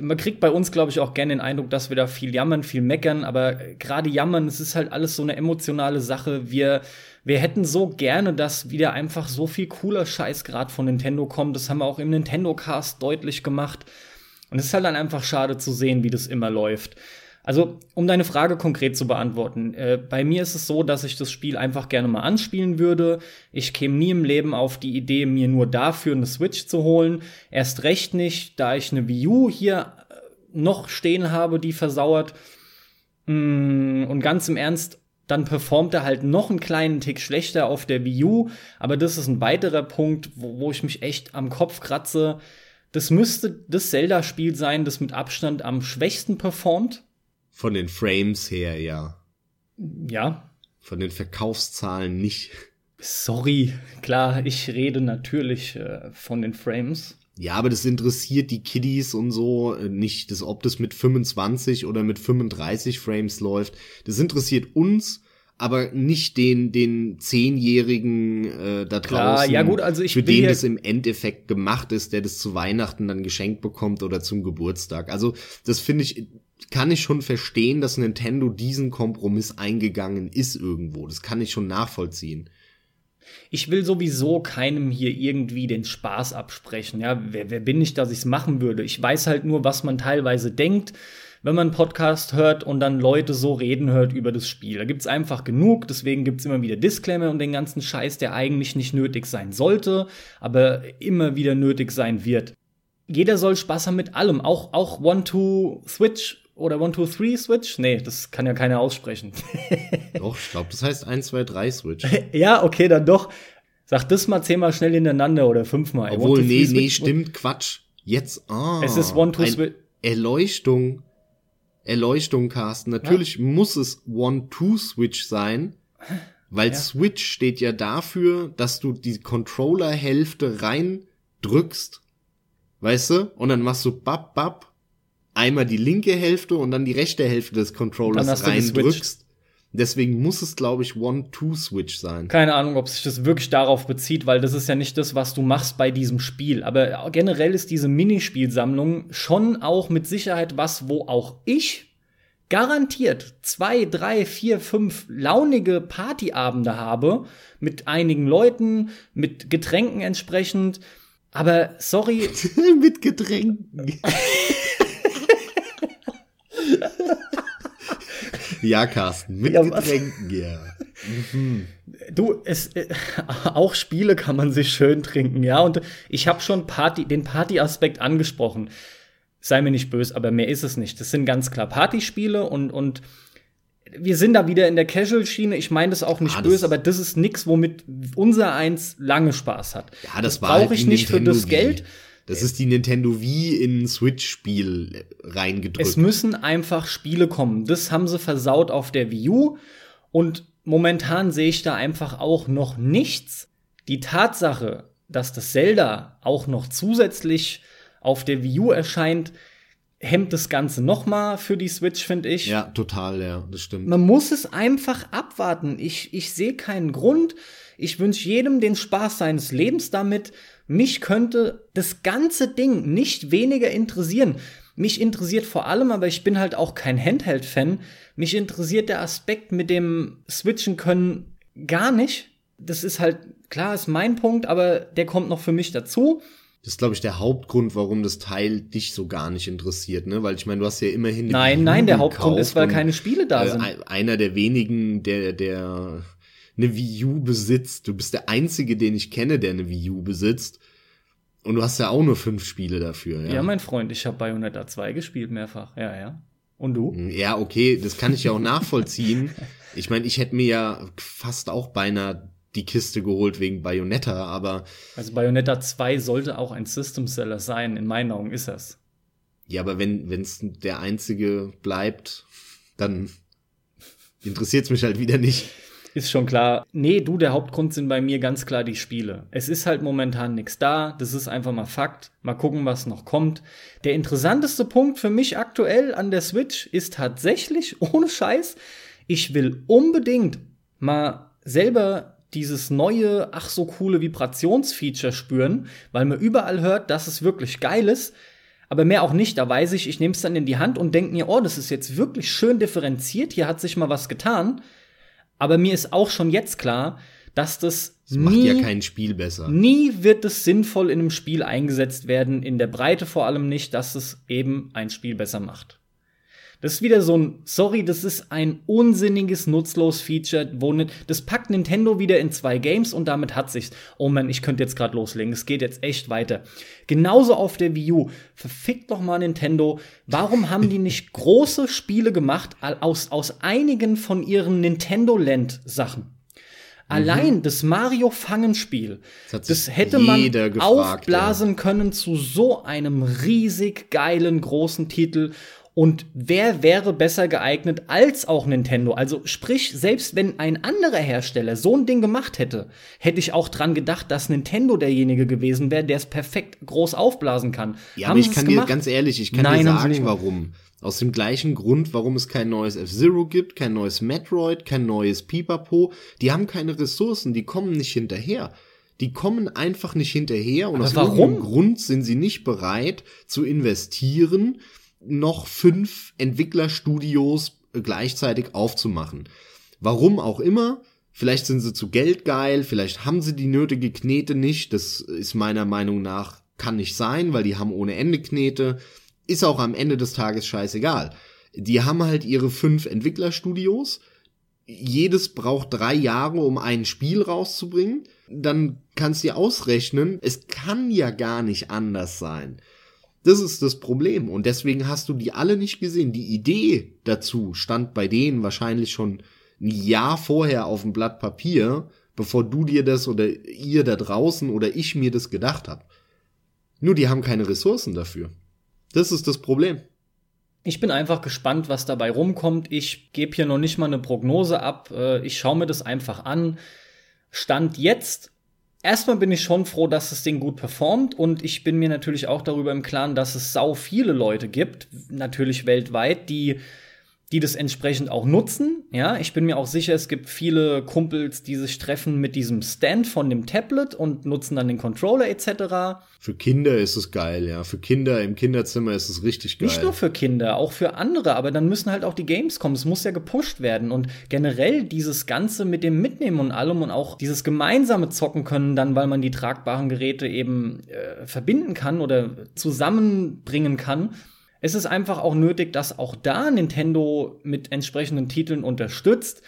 Man kriegt bei uns, glaube ich, auch gerne den Eindruck, dass wir da viel jammern, viel meckern, aber gerade jammern, es ist halt alles so eine emotionale Sache. Wir wir hätten so gerne, dass wieder einfach so viel cooler Scheiß gerade von Nintendo kommt. Das haben wir auch im Nintendo Cast deutlich gemacht. Und es ist halt dann einfach schade zu sehen, wie das immer läuft. Also, um deine Frage konkret zu beantworten, äh, bei mir ist es so, dass ich das Spiel einfach gerne mal anspielen würde. Ich käme nie im Leben auf die Idee, mir nur dafür eine Switch zu holen. Erst recht nicht, da ich eine Wii U hier äh, noch stehen habe, die versauert. Mm, und ganz im Ernst, dann performt er halt noch einen kleinen Tick schlechter auf der Wii U. Aber das ist ein weiterer Punkt, wo, wo ich mich echt am Kopf kratze. Das müsste das Zelda-Spiel sein, das mit Abstand am schwächsten performt. Von den Frames her, ja. Ja. Von den Verkaufszahlen nicht. Sorry, klar, ich rede natürlich äh, von den Frames. Ja, aber das interessiert die Kiddies und so äh, nicht, das, ob das mit 25 oder mit 35 Frames läuft. Das interessiert uns, aber nicht den den zehnjährigen äh, da Klar, draußen, ja gut, also ich für den das im Endeffekt gemacht ist, der das zu Weihnachten dann geschenkt bekommt oder zum Geburtstag. Also das finde ich kann ich schon verstehen, dass Nintendo diesen Kompromiss eingegangen ist irgendwo. Das kann ich schon nachvollziehen ich will sowieso keinem hier irgendwie den Spaß absprechen. Ja, wer, wer bin ich, dass ich es machen würde? Ich weiß halt nur, was man teilweise denkt, wenn man einen Podcast hört und dann Leute so reden hört über das Spiel. Da gibt's einfach genug, deswegen gibt's immer wieder Disclaimer und den ganzen Scheiß, der eigentlich nicht nötig sein sollte, aber immer wieder nötig sein wird. Jeder soll Spaß haben mit allem, auch, auch One-Two-Switch oder One, Two, Three Switch? Nee, das kann ja keiner aussprechen. doch, ich glaube, das heißt 1, 2, 3 Switch. ja, okay, dann doch. Sag das mal zehnmal schnell hintereinander oder fünfmal. Obwohl, nee, nee, stimmt, Quatsch. Jetzt, ah. Es ist One, Two, Switch. Erleuchtung. Erleuchtung, Carsten. Natürlich ja. muss es One, Two Switch sein. Weil ja. Switch steht ja dafür, dass du die Controller-Hälfte rein drückst. Weißt du? Und dann machst du bap, bap einmal die linke Hälfte und dann die rechte Hälfte des Controllers reindrückst. Deswegen muss es, glaube ich, One-Two-Switch sein. Keine Ahnung, ob sich das wirklich darauf bezieht, weil das ist ja nicht das, was du machst bei diesem Spiel. Aber generell ist diese Minispielsammlung schon auch mit Sicherheit was, wo auch ich garantiert zwei, drei, vier, fünf launige Partyabende habe mit einigen Leuten, mit Getränken entsprechend. Aber sorry. mit Getränken. ja, Carsten, mit ja, Getränken, ja. Mhm. Du, es, äh, auch Spiele kann man sich schön trinken, ja. Und ich habe schon Party, den Party-Aspekt angesprochen. Sei mir nicht böse, aber mehr ist es nicht. Das sind ganz klar Partyspiele und, und wir sind da wieder in der Casual-Schiene. Ich meine das auch nicht ah, das böse, aber das ist nix, womit unser eins lange Spaß hat. Ja, das, das brauche halt ich nicht für das Geld. Das ist die Nintendo Wii in Switch-Spiel reingedrückt. Es müssen einfach Spiele kommen. Das haben sie versaut auf der Wii U. Und momentan sehe ich da einfach auch noch nichts. Die Tatsache, dass das Zelda auch noch zusätzlich auf der Wii U erscheint, hemmt das Ganze noch mal für die Switch, finde ich. Ja, total, ja, das stimmt. Man muss es einfach abwarten. Ich, ich sehe keinen Grund. Ich wünsche jedem den Spaß seines Lebens damit. Mich könnte das ganze Ding nicht weniger interessieren. Mich interessiert vor allem, aber ich bin halt auch kein Handheld-Fan, mich interessiert der Aspekt mit dem Switchen können gar nicht. Das ist halt, klar, ist mein Punkt, aber der kommt noch für mich dazu. Das ist, glaube ich, der Hauptgrund, warum das Teil dich so gar nicht interessiert, ne? Weil ich meine, du hast ja immerhin. Nein, nein, der Hauptgrund ist, weil keine Spiele da äh, sind. Einer der wenigen, der, der eine Wii U besitzt. Du bist der Einzige, den ich kenne, der eine Wii U besitzt. Und du hast ja auch nur fünf Spiele dafür, ja. Ja, mein Freund, ich habe Bayonetta 2 gespielt mehrfach. Ja, ja. Und du? Ja, okay, das kann ich ja auch nachvollziehen. Ich meine, ich hätte mir ja fast auch beinahe die Kiste geholt wegen Bayonetta, aber. Also Bayonetta 2 sollte auch ein System Seller sein, in meinen Augen ist das. Ja, aber wenn es der einzige bleibt, dann interessiert es mich halt wieder nicht. Ist schon klar. Nee, du, der Hauptgrund sind bei mir ganz klar die Spiele. Es ist halt momentan nichts da. Das ist einfach mal Fakt. Mal gucken, was noch kommt. Der interessanteste Punkt für mich aktuell an der Switch ist tatsächlich, ohne Scheiß, ich will unbedingt mal selber dieses neue, ach so coole Vibrationsfeature spüren, weil man überall hört, dass es wirklich geil ist. Aber mehr auch nicht. Da weiß ich, ich nehme es dann in die Hand und denke mir, oh, das ist jetzt wirklich schön differenziert. Hier hat sich mal was getan. Aber mir ist auch schon jetzt klar, dass das, das macht nie, ja kein Spiel besser. Nie wird es sinnvoll in einem Spiel eingesetzt werden, in der Breite vor allem nicht, dass es eben ein Spiel besser macht. Das ist wieder so ein, sorry, das ist ein unsinniges, nutzlos Feature, wo ne, das packt Nintendo wieder in zwei Games und damit hat sich's. Oh man, ich könnte jetzt gerade loslegen, es geht jetzt echt weiter. Genauso auf der Wii U. Verfickt doch mal Nintendo. Warum haben die nicht große Spiele gemacht aus, aus einigen von ihren Nintendo Land Sachen? Allein mhm. das Mario Fangenspiel, das, das hätte man gefragt, aufblasen ja. können zu so einem riesig geilen großen Titel und wer wäre besser geeignet als auch Nintendo? Also sprich, selbst wenn ein anderer Hersteller so ein Ding gemacht hätte, hätte ich auch dran gedacht, dass Nintendo derjenige gewesen wäre, der es perfekt groß aufblasen kann. Ja, haben aber ich kann dir ganz ehrlich, ich kann Nein, dir sagen, warum. Aus dem gleichen Grund, warum es kein neues F-Zero gibt, kein neues Metroid, kein neues Pipapo. Die haben keine Ressourcen, die kommen nicht hinterher. Die kommen einfach nicht hinterher und aber aus warum? irgendeinem Grund sind sie nicht bereit zu investieren, noch fünf Entwicklerstudios gleichzeitig aufzumachen. Warum auch immer. Vielleicht sind sie zu geldgeil, vielleicht haben sie die nötige Knete nicht. Das ist meiner Meinung nach, kann nicht sein, weil die haben ohne Ende Knete. Ist auch am Ende des Tages scheißegal. Die haben halt ihre fünf Entwicklerstudios. Jedes braucht drei Jahre, um ein Spiel rauszubringen. Dann kannst du dir ausrechnen, es kann ja gar nicht anders sein. Das ist das Problem. Und deswegen hast du die alle nicht gesehen. Die Idee dazu stand bei denen wahrscheinlich schon ein Jahr vorher auf dem Blatt Papier, bevor du dir das oder ihr da draußen oder ich mir das gedacht hab. Nur die haben keine Ressourcen dafür. Das ist das Problem. Ich bin einfach gespannt, was dabei rumkommt. Ich gebe hier noch nicht mal eine Prognose ab. Äh, ich schaue mir das einfach an. Stand jetzt erstmal bin ich schon froh, dass das Ding gut performt und ich bin mir natürlich auch darüber im Klaren, dass es sau viele Leute gibt, natürlich weltweit, die die das entsprechend auch nutzen. Ja, ich bin mir auch sicher, es gibt viele Kumpels, die sich treffen mit diesem Stand von dem Tablet und nutzen dann den Controller etc. Für Kinder ist es geil, ja. Für Kinder im Kinderzimmer ist es richtig geil. Nicht nur für Kinder, auch für andere, aber dann müssen halt auch die Games kommen. Es muss ja gepusht werden und generell dieses Ganze mit dem Mitnehmen und allem und auch dieses gemeinsame Zocken können dann, weil man die tragbaren Geräte eben äh, verbinden kann oder zusammenbringen kann es ist einfach auch nötig, dass auch da Nintendo mit entsprechenden Titeln unterstützt.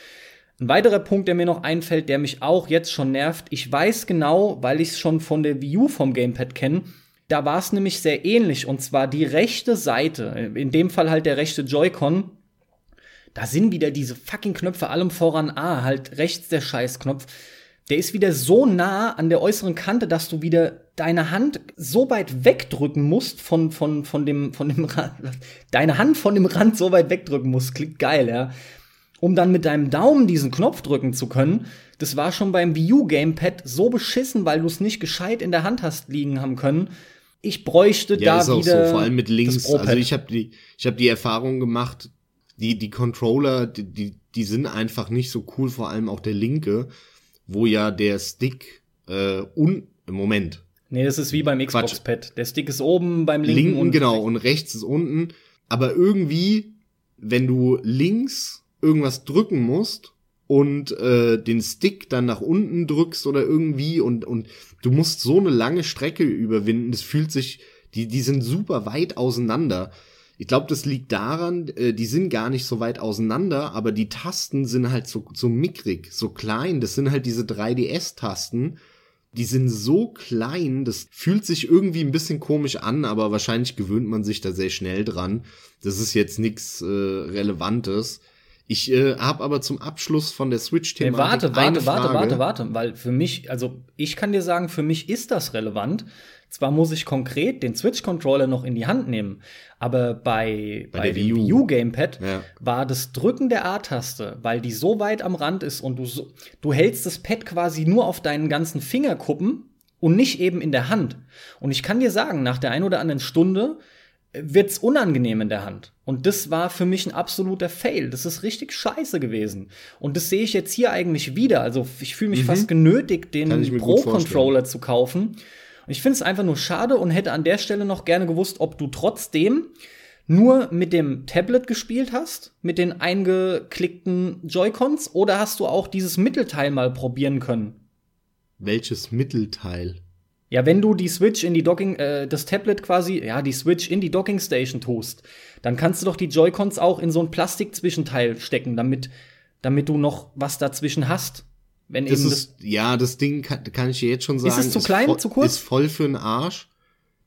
Ein weiterer Punkt, der mir noch einfällt, der mich auch jetzt schon nervt, ich weiß genau, weil ich es schon von der Wii U vom Gamepad kenne, da war es nämlich sehr ähnlich. Und zwar die rechte Seite, in dem Fall halt der rechte Joy-Con, da sind wieder diese fucking Knöpfe, allem voran. A, halt rechts der Scheißknopf der ist wieder so nah an der äußeren Kante, dass du wieder deine Hand so weit wegdrücken musst von, von, von dem, von dem Rand, deine Hand von dem Rand so weit wegdrücken musst. Klingt geil, ja. Um dann mit deinem Daumen diesen Knopf drücken zu können. Das war schon beim Wii U Gamepad so beschissen, weil du es nicht gescheit in der Hand hast liegen haben können. Ich bräuchte Ja, da ist auch wieder so, vor allem mit links. Also ich habe die, ich habe die Erfahrung gemacht, die die Controller, die, die die sind einfach nicht so cool, vor allem auch der linke, wo ja der Stick äh, un im Moment Nee, das ist wie beim Quatsch. Xbox-Pad. Der Stick ist oben beim linken, linken und genau und rechts ist unten, aber irgendwie, wenn du links irgendwas drücken musst und äh, den Stick dann nach unten drückst oder irgendwie und und du musst so eine lange Strecke überwinden, das fühlt sich, die die sind super weit auseinander. Ich glaube, das liegt daran, äh, die sind gar nicht so weit auseinander, aber die Tasten sind halt so, so mickrig, so klein. Das sind halt diese 3DS-Tasten. Die sind so klein, das fühlt sich irgendwie ein bisschen komisch an, aber wahrscheinlich gewöhnt man sich da sehr schnell dran. Das ist jetzt nichts äh, Relevantes. Ich äh, habe aber zum Abschluss von der Switch-Thematik warte, eine warte, warte, Frage. warte, warte, weil für mich, also ich kann dir sagen, für mich ist das relevant. Zwar muss ich konkret den Switch-Controller noch in die Hand nehmen, aber bei, Bei bei, dem Wii U. Wii U-Gamepad Ja. war das Drücken der A-Taste, weil die so weit am Rand ist und du, so, du hältst das Pad quasi nur auf deinen ganzen Fingerkuppen und nicht eben in der Hand. Und ich kann dir sagen, nach der ein oder anderen Stunde äh, wird's unangenehm in der Hand. Und das war für mich ein absoluter Fail. Das ist richtig scheiße gewesen. Und das sehe ich jetzt hier eigentlich wieder. Also ich fühle mich fast genötigt, Mhm. Kann ich den Pro-Controller zu kaufen. Und ich finde es einfach nur schade und hätte an der Stelle noch gerne gewusst, ob du trotzdem nur mit dem Tablet gespielt hast, mit den eingeklickten Joy-Cons, oder hast du auch dieses Mittelteil mal probieren können? Welches Mittelteil? Ja, wenn du die Switch in die Docking, äh, das Tablet quasi, ja, die Switch in die Docking Station tust, dann kannst du doch die Joy-Cons auch in so ein Plastikzwischenteil stecken, damit, damit du noch was dazwischen hast. Wenn Das eben ist, ja, das Ding kann, kann ich dir jetzt schon sagen. es zu klein, voll, zu kurz? Ist voll für den Arsch.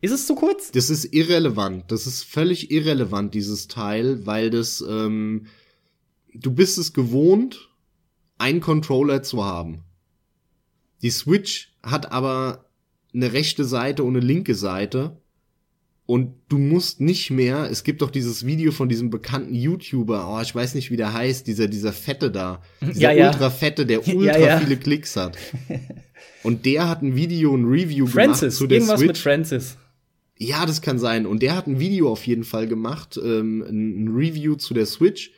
ist es zu kurz? Das ist irrelevant. Das ist völlig irrelevant, dieses Teil, weil das, ähm, du bist es gewohnt, einen Controller zu haben. Die Switch hat aber eine rechte Seite und eine linke Seite. Und du musst nicht mehr, es gibt doch dieses Video von diesem bekannten YouTuber, oh, ich weiß nicht, wie der heißt, dieser, dieser Fette da. Dieser Ja, ja. ultra Fette, der ultra Ja, viele Klicks hat. Und der hat ein Video, ein Review gemacht Francis, zu der irgendwas Switch. mit Francis. Ja, das kann sein. Und der hat ein Video auf jeden Fall gemacht, ähm, ein ein Review zu der Switch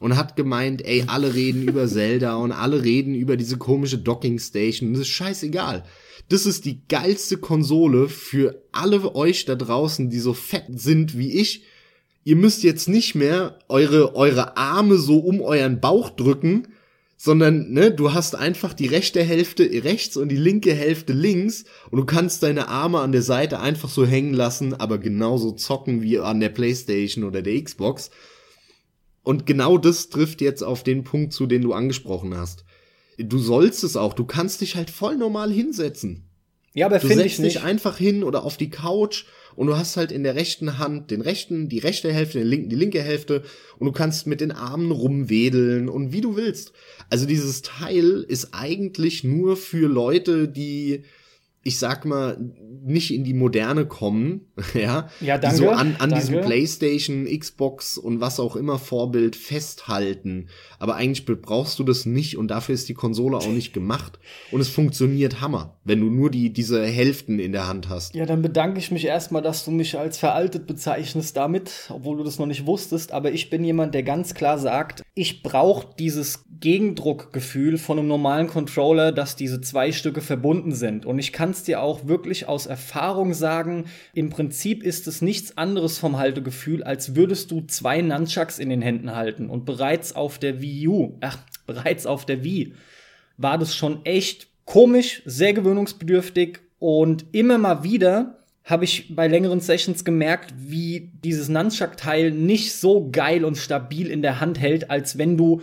und hat gemeint, ey, alle reden über Zelda und alle reden über diese komische Docking Station. Das ist scheißegal. Das ist die geilste Konsole für alle euch da draußen, die so fett sind wie ich. Ihr müsst jetzt nicht mehr eure, eure Arme so um euren Bauch drücken, sondern ne, du hast einfach die rechte Hälfte rechts und die linke Hälfte links und du kannst deine Arme an der Seite einfach so hängen lassen, aber genauso zocken wie an der Playstation oder der Xbox. Und genau das trifft jetzt auf den Punkt zu, den du angesprochen hast. Du sollst es auch, du kannst dich halt voll normal hinsetzen. Ja, aber finde ich setzt dich nicht. einfach hin oder auf die Couch und du hast halt in der rechten Hand den rechten, die rechte Hälfte, den linken, die linke Hälfte und du kannst mit den Armen rumwedeln und wie du willst. Also dieses Teil ist eigentlich nur für Leute, die, ich sag mal, nicht in die Moderne kommen, ja, Ja, die danke, so an, an danke. diesem PlayStation, Xbox und was auch immer Vorbild festhalten. Aber eigentlich brauchst du das nicht und dafür ist die Konsole auch nicht gemacht. Und es funktioniert Hammer, wenn du nur die, diese Hälften in der Hand hast. Ja, dann bedanke ich mich erstmal, dass du mich als veraltet bezeichnest damit, obwohl du das noch nicht wusstest. Aber ich bin jemand, der ganz klar sagt, ich brauche dieses Gegendruckgefühl von einem normalen Controller, dass diese zwei Stücke verbunden sind. Und ich kann es dir auch wirklich aus Erfahrung sagen, im Prinzip ist es nichts anderes vom Haltegefühl, als würdest du zwei Nunchucks in den Händen halten. Und bereits auf der Wii U, ach, bereits auf der Wii, war das schon echt komisch, sehr gewöhnungsbedürftig und immer mal wieder habe ich bei längeren Sessions gemerkt, wie dieses Nunchuck-Teil nicht so geil und stabil in der Hand hält, als wenn du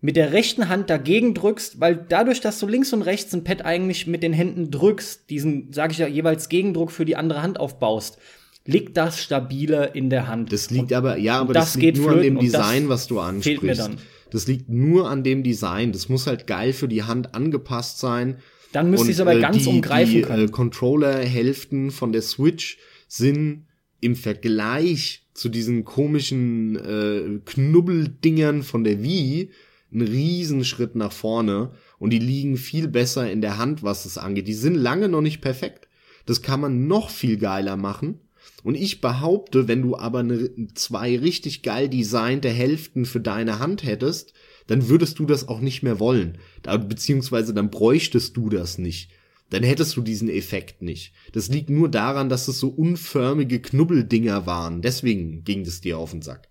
mit der rechten Hand dagegen drückst, weil dadurch, dass du links und rechts ein Pad eigentlich mit den Händen drückst, diesen, sage ich ja, jeweils Gegendruck für die andere Hand aufbaust, liegt das stabiler in der Hand. Das liegt aber, ja, aber das das, liegt geht nur an dem und Design, was du ansprichst. fehlt mir dann. Das liegt nur an dem Design. Das muss halt geil für die Hand angepasst sein. Dann müsste ich es aber äh, ganz die, umgreifen die, können. Äh, Controller-Hälften von der Switch sind im Vergleich zu diesen komischen äh, Knubbeldingern von der Wii ein Riesenschritt nach vorne und die liegen viel besser in der Hand, was es angeht. Die sind lange noch nicht perfekt. Das kann man noch viel geiler machen. Und ich behaupte, wenn du aber eine, zwei richtig geil designte Hälften für deine Hand hättest, dann würdest du das auch nicht mehr wollen. Da, beziehungsweise dann bräuchtest du das nicht. Dann hättest du diesen Effekt nicht. Das liegt nur daran, dass es so unförmige Knubbeldinger waren. Deswegen ging es dir auf den Sack.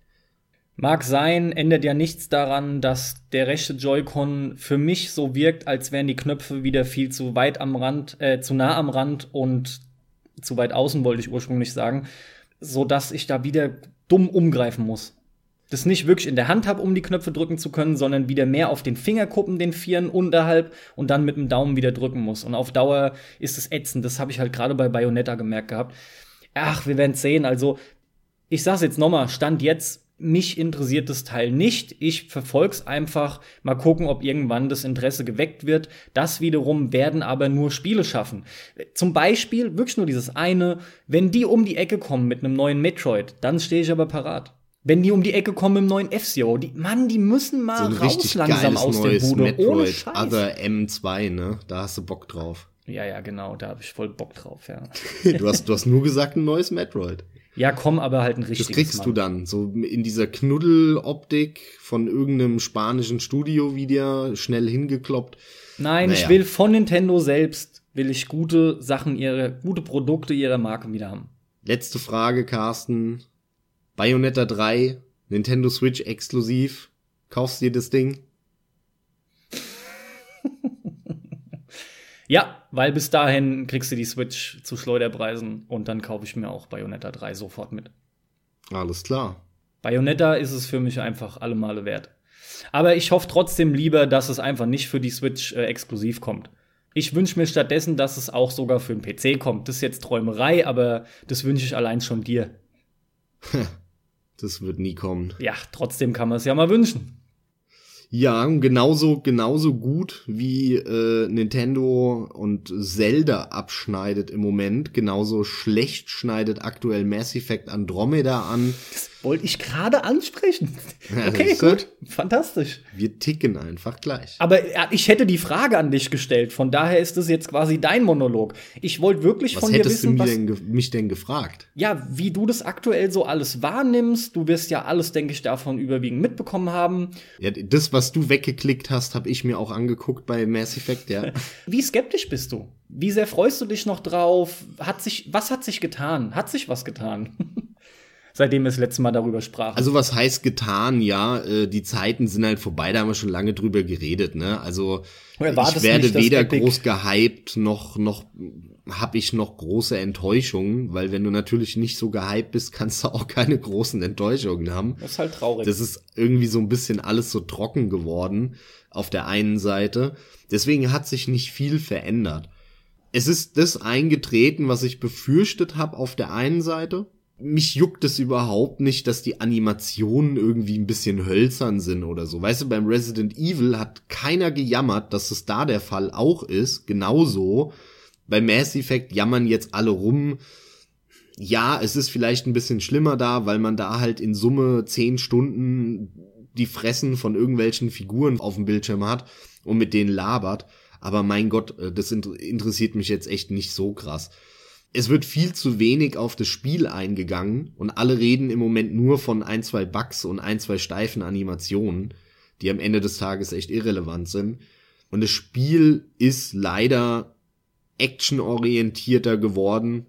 Mag sein, ändert ja nichts daran, dass der rechte Joy-Con für mich so wirkt, als wären die Knöpfe wieder viel zu weit am Rand, äh, zu nah am Rand und zu weit außen, wollte ich ursprünglich sagen, so dass ich da wieder dumm umgreifen muss. Das nicht wirklich in der Hand habe, um die Knöpfe drücken zu können, sondern wieder mehr auf den Fingerkuppen, den Vieren unterhalb und dann mit dem Daumen wieder drücken muss. Und auf Dauer ist es ätzend. Das habe ich halt gerade bei Bayonetta gemerkt gehabt. Ach, wir werden sehen. Also, ich sag's jetzt nochmal, Stand jetzt mich interessiert das Teil nicht. Ich verfolg's einfach. Mal gucken, ob irgendwann das Interesse geweckt wird. Das wiederum werden aber nur Spiele schaffen. Zum Beispiel wirklich nur dieses eine. Wenn die um die Ecke kommen mit einem neuen Metroid, dann stehe ich aber parat. Wenn die um die Ecke kommen mit einem neuen F-Zero, die, Mann, die müssen mal so raus langsam aus der Bude. Metroid, ohne Scheiß. Other M2, ne? Da hast du Bock drauf. Ja, ja, genau, da habe ich voll Bock drauf, ja. du, hast, du hast nur gesagt, ein neues Metroid. Ja, komm, aber halt ein richtiges. Das kriegst Mann. du dann, so in dieser Knuddeloptik von irgendeinem spanischen Studio wieder schnell hingekloppt. Nein, naja. ich will von Nintendo selbst, will ich gute Sachen, ihre, gute Produkte ihrer Marke wieder haben. Letzte Frage, Carsten. Bayonetta 3, Nintendo Switch exklusiv. Kaufst du dir das Ding? Ja, weil bis dahin kriegst du die Switch zu Schleuderpreisen und dann kaufe ich mir auch Bayonetta 3 sofort mit. Alles klar. Bayonetta ist es für mich einfach alle Male wert. Aber ich hoffe trotzdem lieber, dass es einfach nicht für die Switch äh, exklusiv kommt. Ich wünsche mir stattdessen, dass es auch sogar für den PC kommt. Das ist jetzt Träumerei, aber das wünsche ich allein schon dir. Das wird nie kommen. Ja, trotzdem kann man es ja mal wünschen. Ja, genauso, genauso gut wie äh, Nintendo und Zelda abschneidet im Moment, genauso schlecht schneidet aktuell Mass Effect Andromeda an. Das wollte ich gerade ansprechen. Okay, gut, fantastisch. Wir ticken einfach gleich. Aber ich hätte die Frage an dich gestellt, von daher ist es jetzt quasi dein Monolog. Ich wollte wirklich was von dir wissen, was hättest du mich denn gefragt? Ja, wie du das aktuell so alles wahrnimmst. Du wirst ja alles, denke ich, davon überwiegend mitbekommen haben. Ja, das, was du weggeklickt hast, habe ich mir auch angeguckt bei Mass Effect, ja. wie skeptisch bist du? Wie sehr freust du dich noch drauf? Hat sich, was hat sich getan? Hat sich was getan? seitdem wir das letzte Mal darüber sprachen. Also was heißt getan? Ja, äh, die Zeiten sind halt vorbei, da haben wir schon lange drüber geredet. Ne? Also ich werde nicht, weder groß gehypt noch noch habe ich noch große Enttäuschungen, weil wenn du natürlich nicht so gehypt bist, kannst du auch keine großen Enttäuschungen haben. Das ist halt traurig. Das ist irgendwie so ein bisschen alles so trocken geworden auf der einen Seite. Deswegen hat sich nicht viel verändert. Es ist das eingetreten, was ich befürchtet habe auf der einen Seite mich juckt es überhaupt nicht, dass die Animationen irgendwie ein bisschen hölzern sind oder so. Weißt du, beim Resident Evil hat keiner gejammert, dass es da der Fall auch ist. Genauso. Bei Mass Effect jammern jetzt alle rum. Ja, es ist vielleicht ein bisschen schlimmer da, weil man da halt in Summe zehn Stunden die Fressen von irgendwelchen Figuren auf dem Bildschirm hat und mit denen labert. Aber mein Gott, äh, das interessiert mich jetzt echt nicht so krass es wird viel zu wenig auf das Spiel eingegangen und alle reden im Moment nur von ein, zwei Bugs und ein, zwei steifen Animationen, die am Ende des Tages echt irrelevant sind. Und das Spiel ist leider actionorientierter geworden.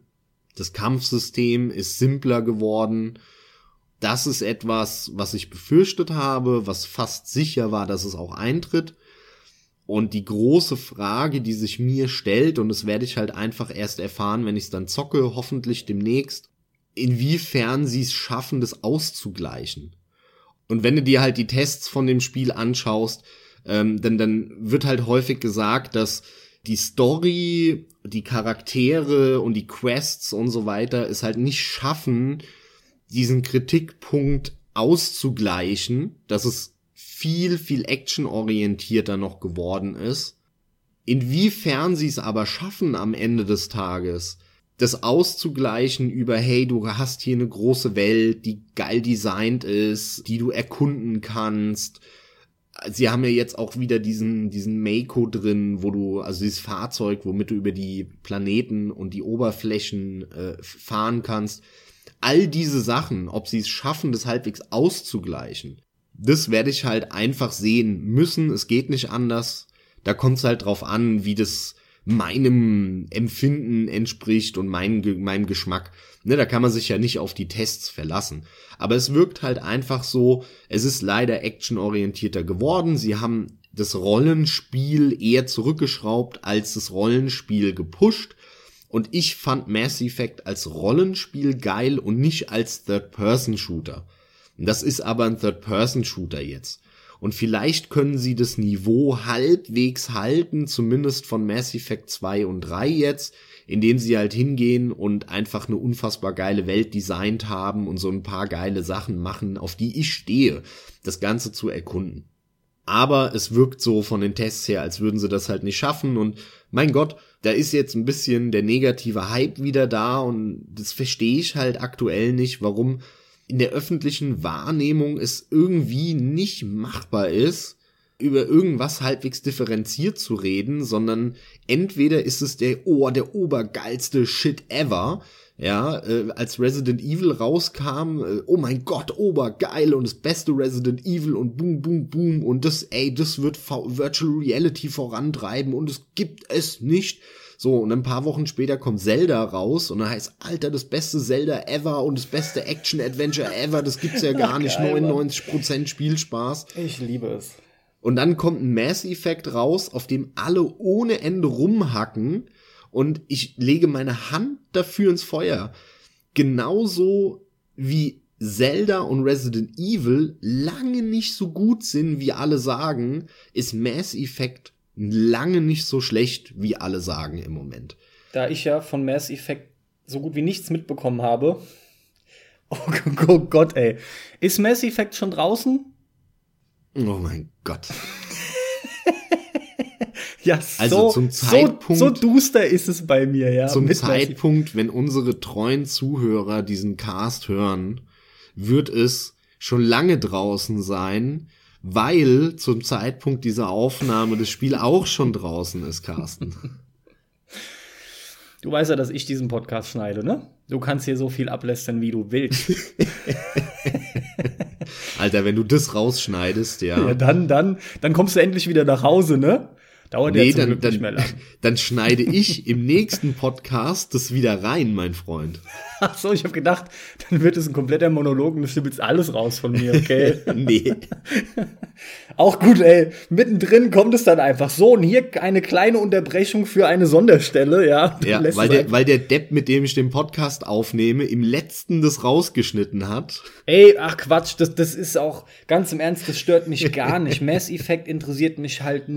Das Kampfsystem ist simpler geworden. Das ist etwas, was ich befürchtet habe, was fast sicher war, dass es auch eintritt. Und die große Frage, die sich mir stellt, und das werde ich halt einfach erst erfahren, wenn ich es dann zocke, hoffentlich demnächst, inwiefern sie es schaffen, das auszugleichen. Und wenn du dir halt die Tests von dem Spiel anschaust, ähm, dann, dann wird halt häufig gesagt, dass die Story, die Charaktere und die Quests und so weiter es halt nicht schaffen, diesen Kritikpunkt auszugleichen, dass es viel, viel actionorientierter noch geworden ist. Inwiefern sie es aber schaffen am Ende des Tages, das auszugleichen über, hey, du hast hier eine große Welt, die geil designt ist, die du erkunden kannst, sie haben ja jetzt auch wieder diesen, diesen Mako drin, wo du, also dieses Fahrzeug, womit du über die Planeten und die Oberflächen äh, fahren kannst. All diese Sachen, ob sie es schaffen, das halbwegs auszugleichen, das werde ich halt einfach sehen müssen. Es geht nicht anders. Da kommt es halt drauf an, wie das meinem Empfinden entspricht und mein, meinem Geschmack. Ne, da kann man sich ja nicht auf die Tests verlassen. Aber es wirkt halt einfach so, es ist leider actionorientierter geworden. Sie haben das Rollenspiel eher zurückgeschraubt als das Rollenspiel gepusht. Und ich fand Mass Effect als Rollenspiel geil und nicht als Third-Person-Shooter. Das ist aber ein Third-Person-Shooter jetzt. Und vielleicht können sie das Niveau halbwegs halten, zumindest von Mass Effect 2 und 3 jetzt, indem sie halt hingehen und einfach eine unfassbar geile Welt designt haben und so ein paar geile Sachen machen, auf die ich stehe, das Ganze zu erkunden. Aber es wirkt so von den Tests her, als würden sie das halt nicht schaffen und mein Gott, da ist jetzt ein bisschen der negative Hype wieder da und das verstehe ich halt aktuell nicht, warum in der öffentlichen Wahrnehmung es irgendwie nicht machbar ist, über irgendwas halbwegs differenziert zu reden, sondern entweder ist es der, oh, der obergeilste Shit ever, ja, äh, als Resident Evil rauskam, äh, oh mein Gott, obergeil und das beste Resident Evil und boom, boom, boom und das, ey, das wird Virtual Reality vorantreiben und es gibt es nicht. So, und ein paar Wochen später kommt Zelda raus und dann heißt, Alter, das beste Zelda ever und das beste Action-Adventure ever, das gibt's ja gar nicht, 99% Spielspaß. Ich liebe es. Und dann kommt ein Mass Effect raus, auf dem alle ohne Ende rumhacken und ich lege meine Hand dafür ins Feuer. Genauso wie Zelda und Resident Evil lange nicht so gut sind, wie alle sagen, ist Mass Effect lange nicht so schlecht, wie alle sagen im Moment. Da ich ja von Mass Effect so gut wie nichts mitbekommen habe. Oh, oh Gott, ey. Ist Mass Effect schon draußen? Oh mein Gott. ja, also so, zum Zeitpunkt, so, so duster ist es bei mir, ja. Zum Zeitpunkt, wenn unsere treuen Zuhörer diesen Cast hören, wird es schon lange draußen sein, weil zum Zeitpunkt dieser Aufnahme das Spiel auch schon draußen ist, Carsten. Du weißt ja, dass ich diesen Podcast schneide, ne? Du kannst hier so viel ablästern, wie du willst. Alter, wenn du das rausschneidest, ja. Ja, dann, dann, dann kommst du endlich wieder nach Hause, ne? Dauert nee, ja zum dann, Glück nicht mehr lang. Dann schneide ich im nächsten Podcast das wieder rein, mein Freund. Ach so, ich habe gedacht, dann wird es ein kompletter Monolog und du schnippelst alles raus von mir, okay? nee. Auch gut, ey. Mittendrin kommt es dann einfach so und hier eine kleine Unterbrechung für eine Sonderstelle, ja. Ja, weil der, weil der Depp, mit dem ich den Podcast aufnehme, im letzten das rausgeschnitten hat. Ey, ach Quatsch, das, das ist auch ganz im Ernst, das stört mich gar nicht. Mass Effect interessiert mich halt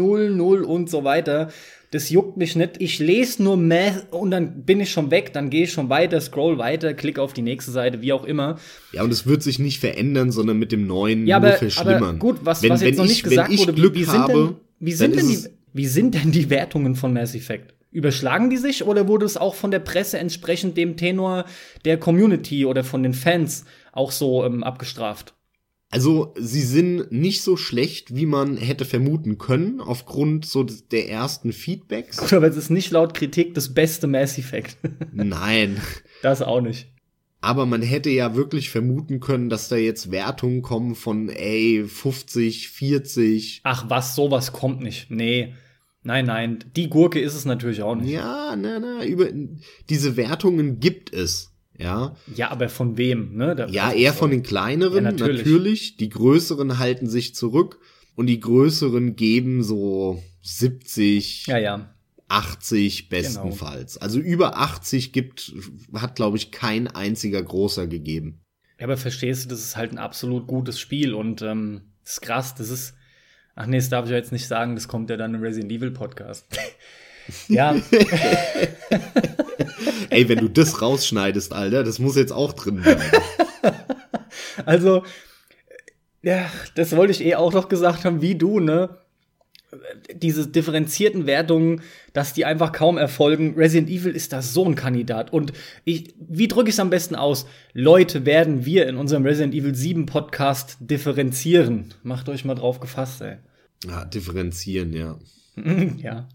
0,00 und so weiter das juckt mich nicht. Ich lese nur Meh und dann bin ich schon weg, dann gehe ich schon weiter, scroll weiter, klick auf die nächste Seite, wie auch immer. Ja, und es wird sich nicht verändern, sondern mit dem neuen ja, aber, nur verschlimmern. Aber gut, was, wenn, was jetzt noch ich, nicht gesagt wurde, Glück wie, sind denn, wie sind denn die, wie sind denn die Wertungen von Mass Effect? Überschlagen die sich oder wurde es auch von der Presse entsprechend dem Tenor der Community oder von den Fans auch so ähm, abgestraft? Also, sie sind nicht so schlecht, wie man hätte vermuten können, aufgrund so der ersten Feedbacks. Gut, aber es ist nicht laut Kritik das beste Mass Effect. Nein. Das auch nicht. Aber man hätte ja wirklich vermuten können, dass da jetzt Wertungen kommen von, ey, 50, 40. Ach was, sowas kommt nicht. Nee. Nein, nein, die Gurke ist es natürlich auch nicht. Ja, na, na, über, diese Wertungen gibt es. Ja. Ja, aber von wem, ne? Da ja, eher von den kleineren, ja, natürlich. natürlich. Die größeren halten sich zurück und die größeren geben so 70. Ja, ja. 80 bestenfalls. Genau. Also über 80 gibt, hat glaube ich kein einziger großer gegeben. Ja, aber verstehst du, das ist halt ein absolut gutes Spiel und ähm, das ist krass, das ist, ach nee, das darf ich ja jetzt nicht sagen, das kommt ja dann im Resident Evil Podcast. ja. Ey, wenn du das rausschneidest, Alter, das muss jetzt auch drin bleiben. also, ja, das wollte ich eh auch noch gesagt haben, wie du, ne? diese differenzierten Wertungen, dass die einfach kaum erfolgen. Resident Evil ist da so ein Kandidat. Und ich, wie drücke ich es am besten aus? Leute, werden wir in unserem Resident Evil 7 Podcast differenzieren. Macht euch mal drauf gefasst, ey. Ja, differenzieren, ja. ja.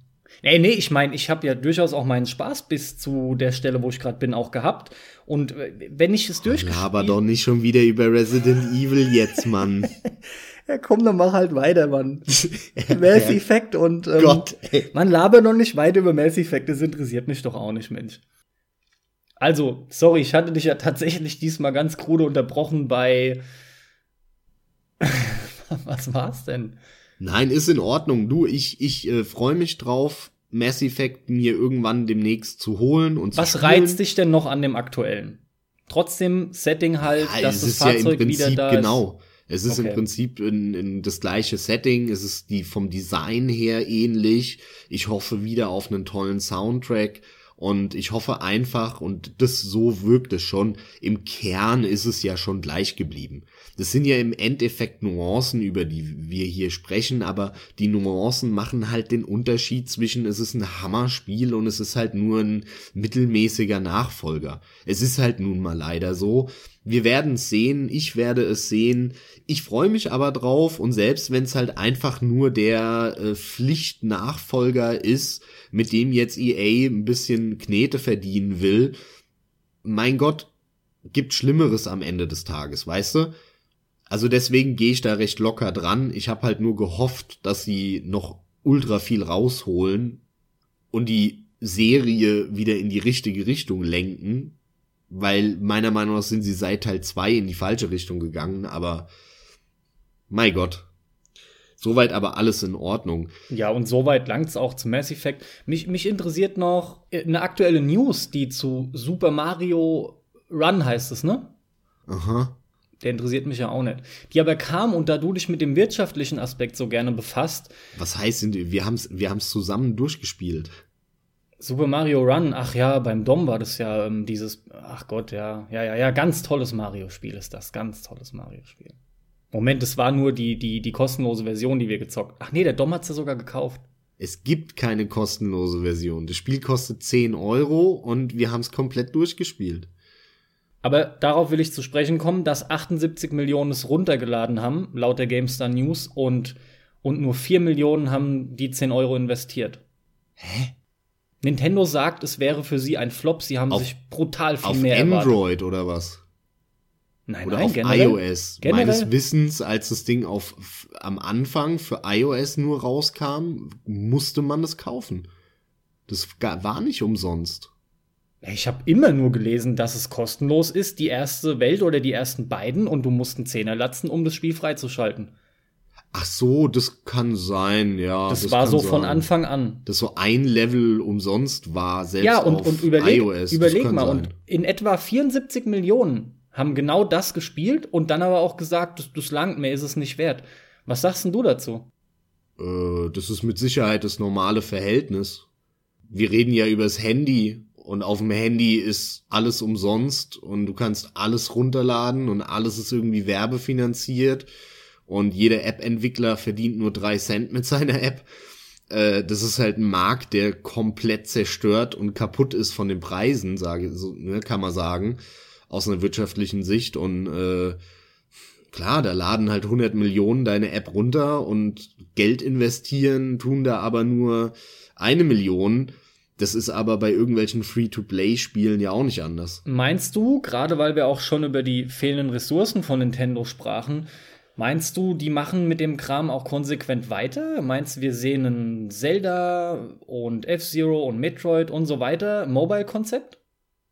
Nee, nee, ich meine, ich habe ja durchaus auch meinen Spaß bis zu der Stelle, wo ich gerade bin, auch gehabt. Und äh, wenn ich es durchgespielt... Aber doch nicht schon wieder über Resident Evil jetzt, Mann. ja, komm, dann mach halt weiter, Mann. Mass Effect und ähm, Gott, ey. man laber noch nicht weiter über Mass Effect, das interessiert mich doch auch nicht, Mensch. Also, sorry, ich hatte dich ja tatsächlich diesmal ganz krude unterbrochen bei Was war's denn? Nein, ist in Ordnung. Du, ich, ich äh, freue mich drauf, Mass Effect mir irgendwann demnächst zu holen und zu Was spielen. reizt dich denn noch an dem aktuellen? Trotzdem Setting halt, Ja, dass es das ist ja im Fahrzeug wieder Prinzip da genau. Es ist Okay. im Prinzip in, in das gleiche Setting. Es ist die vom Design her ähnlich. Ich hoffe wieder auf einen tollen Soundtrack. Und ich hoffe einfach, und das so wirkt es schon, im Kern ist es ja schon gleich geblieben. Das sind ja im Endeffekt Nuancen, über die wir hier sprechen, aber die Nuancen machen halt den Unterschied zwischen es ist ein Hammerspiel und es ist halt nur ein mittelmäßiger Nachfolger. Es ist halt nun mal leider so. Wir werden es sehen, ich werde es sehen. Ich freue mich aber drauf und selbst wenn es halt einfach nur der äh, Pflichtnachfolger ist, mit dem jetzt EA ein bisschen Knete verdienen will, mein Gott, gibt Schlimmeres am Ende des Tages, weißt du? Also deswegen gehe ich da recht locker dran. Ich habe halt nur gehofft, dass sie noch ultra viel rausholen und die Serie wieder in die richtige Richtung lenken, weil meiner Meinung nach sind sie seit Teil 2 in die falsche Richtung gegangen, aber mein Gott. Soweit aber alles in Ordnung. Ja, und soweit langt's auch zu Mass Effect. Mich, mich interessiert noch äh, eine aktuelle News, die zu Super Mario Run heißt es, ne? Aha. Der interessiert mich ja auch nicht. Die aber kam und da du dich mit dem wirtschaftlichen Aspekt so gerne befasst, Was heißt denn, wir haben's, wir haben's zusammen durchgespielt. Super Mario Run, ach ja, beim Dom war das ja ähm, dieses, ach Gott, ja, ja, ja, ja, ganz tolles Mario-Spiel ist das, ganz tolles Mario-Spiel. Moment, es war nur die, die, die kostenlose Version, die wir gezockt. Ach nee, der Dom hat's ja sogar gekauft. Es gibt keine kostenlose Version. Das Spiel kostet 10 Euro und wir haben's komplett durchgespielt. Aber darauf will ich zu sprechen kommen, dass 78 Millionen es runtergeladen haben, laut der GameStar News, und, und nur 4 Millionen haben die 10 Euro investiert. Hä? Nintendo sagt, es wäre für sie ein Flop, sie haben Auf- sich brutal viel Auf mehr erwartet. Android oder was? Nein, Oder nein, auf generell. iOS. Generell? Meines Wissens, als das Ding auf am Anfang für iOS nur rauskam, musste man das kaufen. Das war nicht umsonst. Ich habe immer nur gelesen, dass es kostenlos ist, die erste Welt oder die ersten beiden, und du musst einen Zehner latzen, um das Spiel freizuschalten. Ach so, das kann sein, ja. Das, war kann so von sein. Anfang an. Dass so ein Level umsonst war, selbst Ja, und, auf und überleg, iOS. das überleg mal, sein. und in etwa 74 Millionen haben genau das gespielt und dann aber auch gesagt, das, das langt, mehr ist es nicht wert. Was sagst denn du dazu? Äh, das ist mit Sicherheit das normale Verhältnis. Wir reden ja übers Handy und auf dem Handy ist alles umsonst und du kannst alles runterladen und alles ist irgendwie werbefinanziert und jeder App-Entwickler verdient nur drei Cent mit seiner App. Äh, das ist halt ein Markt, der komplett zerstört und kaputt ist von den Preisen, sage so, ne, kann man sagen, aus einer wirtschaftlichen Sicht und äh, klar, da laden halt 100 Millionen deine App runter und Geld investieren tun da aber nur eine Million. Das ist aber bei irgendwelchen Free-to-Play-Spielen ja auch nicht anders. Meinst du, gerade weil wir auch schon über die fehlenden Ressourcen von Nintendo sprachen, meinst du, die machen mit dem Kram auch konsequent weiter? Meinst du, wir sehen ein Zelda und F-Zero und Metroid und so weiter Mobile-Konzept?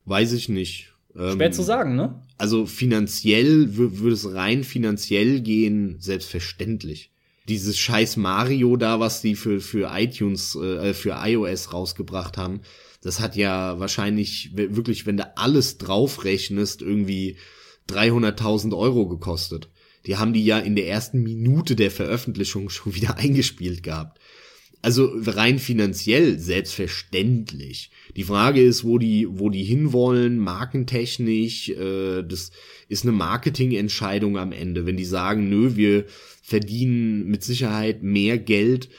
Weiß ich nicht. Ähm, Schwer zu sagen, ne? Also finanziell wür- würde es rein finanziell gehen, selbstverständlich. Dieses scheiß Mario da, was die für, für iTunes, äh, für iOS rausgebracht haben, das hat ja wahrscheinlich wirklich, wenn du alles draufrechnest, irgendwie 300.000 Euro gekostet. Die haben die ja in der ersten Minute der Veröffentlichung schon wieder eingespielt gehabt. Also rein finanziell selbstverständlich. Die Frage ist, wo die, wo die hinwollen, markentechnisch. Äh, das ist eine Marketingentscheidung am Ende. Wenn die sagen, nö, wir verdienen mit Sicherheit mehr Geld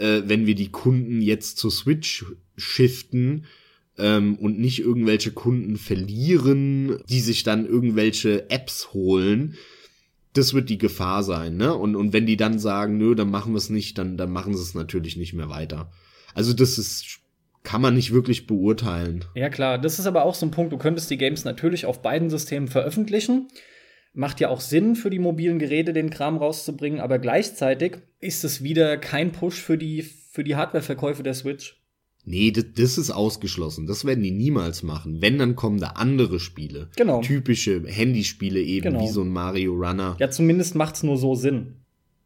äh, wenn wir die Kunden jetzt zur Switch shiften ähm, und nicht irgendwelche Kunden verlieren, die sich dann irgendwelche Apps holen. Das wird die Gefahr sein, ne? Und, und wenn die dann sagen, nö, dann machen wir es nicht, dann, dann machen sie es natürlich nicht mehr weiter. Also das ist kann man nicht wirklich beurteilen. Ja, klar. Das ist aber auch so ein Punkt. Du könntest die Games natürlich auf beiden Systemen veröffentlichen. Macht ja auch Sinn für die mobilen Geräte, den Kram rauszubringen, aber gleichzeitig ist es wieder kein Push für die, für die Hardwareverkäufe der Switch. Nee, das, das ist ausgeschlossen. Das werden die niemals machen. Wenn, dann kommen da andere Spiele. Genau. Typische Handyspiele eben, Genau. wie so ein Mario Runner. Ja, zumindest macht's nur so Sinn.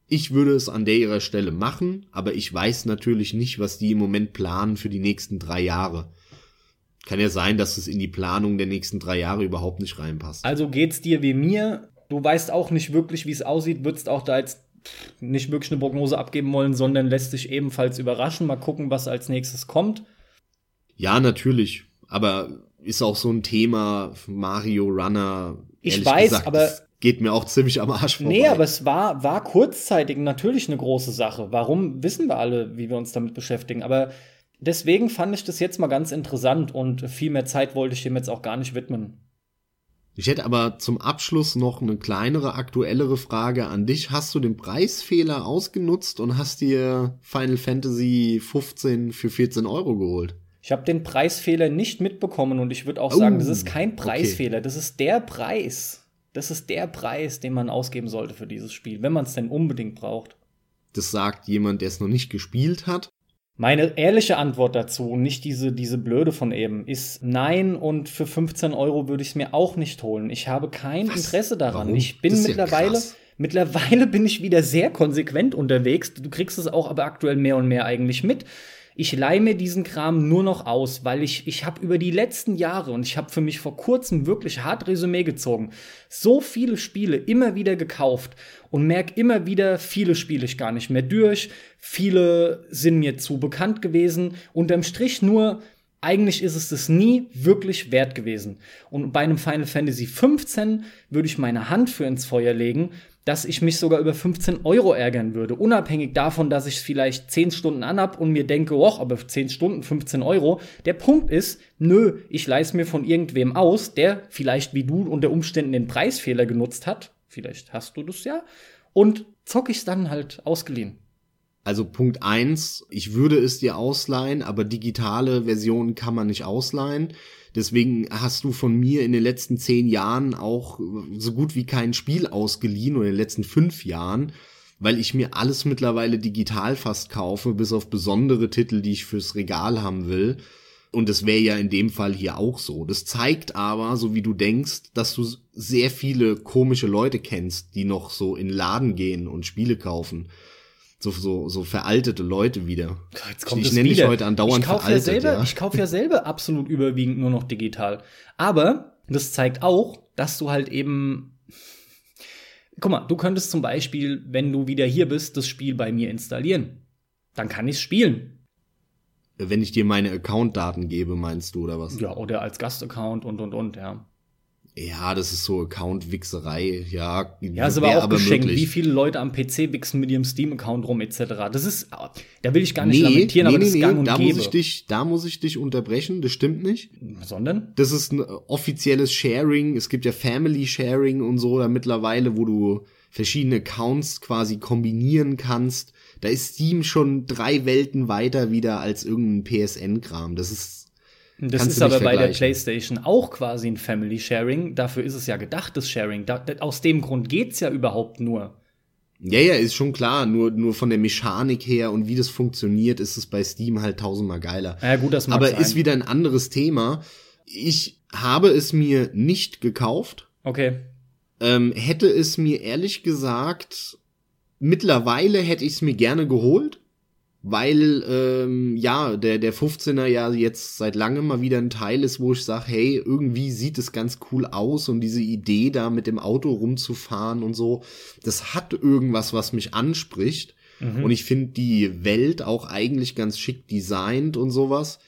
Ich würde es an der ihrer Stelle machen, aber ich weiß natürlich nicht, was die im Moment planen für die nächsten drei Jahre. Kann ja sein, dass es in die Planung der nächsten drei Jahre überhaupt nicht reinpasst. Also geht's dir wie mir. Du weißt auch nicht wirklich, wie es aussieht, würdest auch da jetzt nicht wirklich eine Prognose abgeben wollen, sondern lässt dich ebenfalls überraschen. Mal gucken, was als nächstes kommt. Ja, natürlich. Aber ist auch so ein Thema Mario Runner. Ich weiß, gesagt, aber- geht mir auch ziemlich am Arsch vorbei. Nee, aber es war, war kurzzeitig natürlich eine große Sache. Warum wissen wir alle, wie wir uns damit beschäftigen. Aber deswegen fand ich das jetzt mal ganz interessant und viel mehr Zeit wollte ich dem jetzt auch gar nicht widmen. Ich hätte aber zum Abschluss noch eine kleinere, aktuellere Frage an dich. Hast du den Preisfehler ausgenutzt und hast dir Final Fantasy 15 für 14 Euro geholt? Ich habe den Preisfehler nicht mitbekommen und ich würde auch Oh, sagen, das ist kein okay. Preisfehler, das ist der Preis. Das ist der Preis, den man ausgeben sollte für dieses Spiel, wenn man es denn unbedingt braucht. Das sagt jemand, der es noch nicht gespielt hat. Meine ehrliche Antwort dazu, und nicht diese, diese blöde von eben, ist nein und für 15 Euro würde ich es mir auch nicht holen. Ich habe kein Was? Interesse daran. Warum? Ich bin ja mittlerweile, krass. mittlerweile bin ich wieder sehr konsequent unterwegs. Du kriegst es auch aber aktuell mehr und mehr eigentlich mit. Ich leihe mir diesen Kram nur noch aus, weil ich, ich habe über die letzten Jahre und ich habe für mich vor kurzem wirklich hart Resümee gezogen, so viele Spiele immer wieder gekauft und merke immer wieder, viele spiele ich gar nicht mehr durch, viele sind mir zu bekannt gewesen, unterm Strich nur, eigentlich ist es das nie wirklich wert gewesen. Und bei einem Final Fantasy 15 würde ich meine Hand für ins Feuer legen, dass ich mich sogar über 15 Euro ärgern würde. Unabhängig davon, dass ich es vielleicht 10 Stunden anhab und mir denke, och, aber 10 Stunden 15 Euro. Der Punkt ist, nö, ich leih's mir von irgendwem aus, der vielleicht wie du unter Umständen den Preisfehler genutzt hat. Vielleicht hast du das ja. Und zock ich's dann halt ausgeliehen. Also Punkt eins: ich würde es dir ausleihen, aber digitale Versionen kann man nicht ausleihen. Deswegen hast du von mir in den letzten zehn Jahren auch so gut wie kein Spiel ausgeliehen oder in den letzten fünf Jahren, weil ich mir alles mittlerweile digital fast kaufe, bis auf besondere Titel, die ich fürs Regal haben will. Und das wäre ja in dem Fall hier auch so. Das zeigt aber, so wie du denkst, dass du sehr viele komische Leute kennst, die noch so in den Laden gehen und Spiele kaufen. So, so, so veraltete Leute wieder. Jetzt ich es nenne wieder. heute andauernd ich kauf ja veraltet, selber, ja. Ich kaufe ja selber absolut überwiegend nur noch digital. Aber das zeigt auch, dass du halt eben. Guck mal, du könntest zum Beispiel, wenn du wieder hier bist, das Spiel bei mir installieren. Dann kann ich spielen. Wenn ich dir meine Accountdaten gebe, meinst du, oder was? Ja, oder als Gastaccount und und und, ja. Ja, das ist so Account-Wichserei, ja. Ja, ist aber auch geschenkt, möglich. wie viele Leute am PC wichsen mit ihrem Steam-Account rum, etc. Das ist, da will ich gar nicht lamentieren, aber das ist gang und da gäbe. muss ich dich, da muss ich dich unterbrechen, das stimmt nicht. Sondern? Das ist ein offizielles Sharing. Es gibt ja Family Sharing und so da mittlerweile, wo du verschiedene Accounts quasi kombinieren kannst. Da ist Steam schon drei Welten weiter wieder als irgendein PSN-Kram. Das ist Das Kannst ist aber bei der. PlayStation auch quasi ein Family Sharing. Dafür ist es ja gedacht, das Sharing. Da, aus dem Grund geht's ja überhaupt nur. Ja, ja, ist schon klar. Nur, nur von der Mechanik her und wie das funktioniert, ist es bei Steam halt tausendmal geiler. Ja, gut, das Aber sein. ist wieder ein anderes Thema. Ich habe es mir nicht gekauft. Okay. Ähm, hätte es mir ehrlich gesagt, mittlerweile hätte ich es mir gerne geholt, weil ähm, ja, der, der 15er ja jetzt seit langem mal wieder ein Teil ist, wo ich sage, hey, irgendwie sieht es ganz cool aus und diese Idee da mit dem Auto rumzufahren und so, das hat irgendwas, was mich anspricht. Und ich finde die Welt auch eigentlich ganz schick designt und sowas.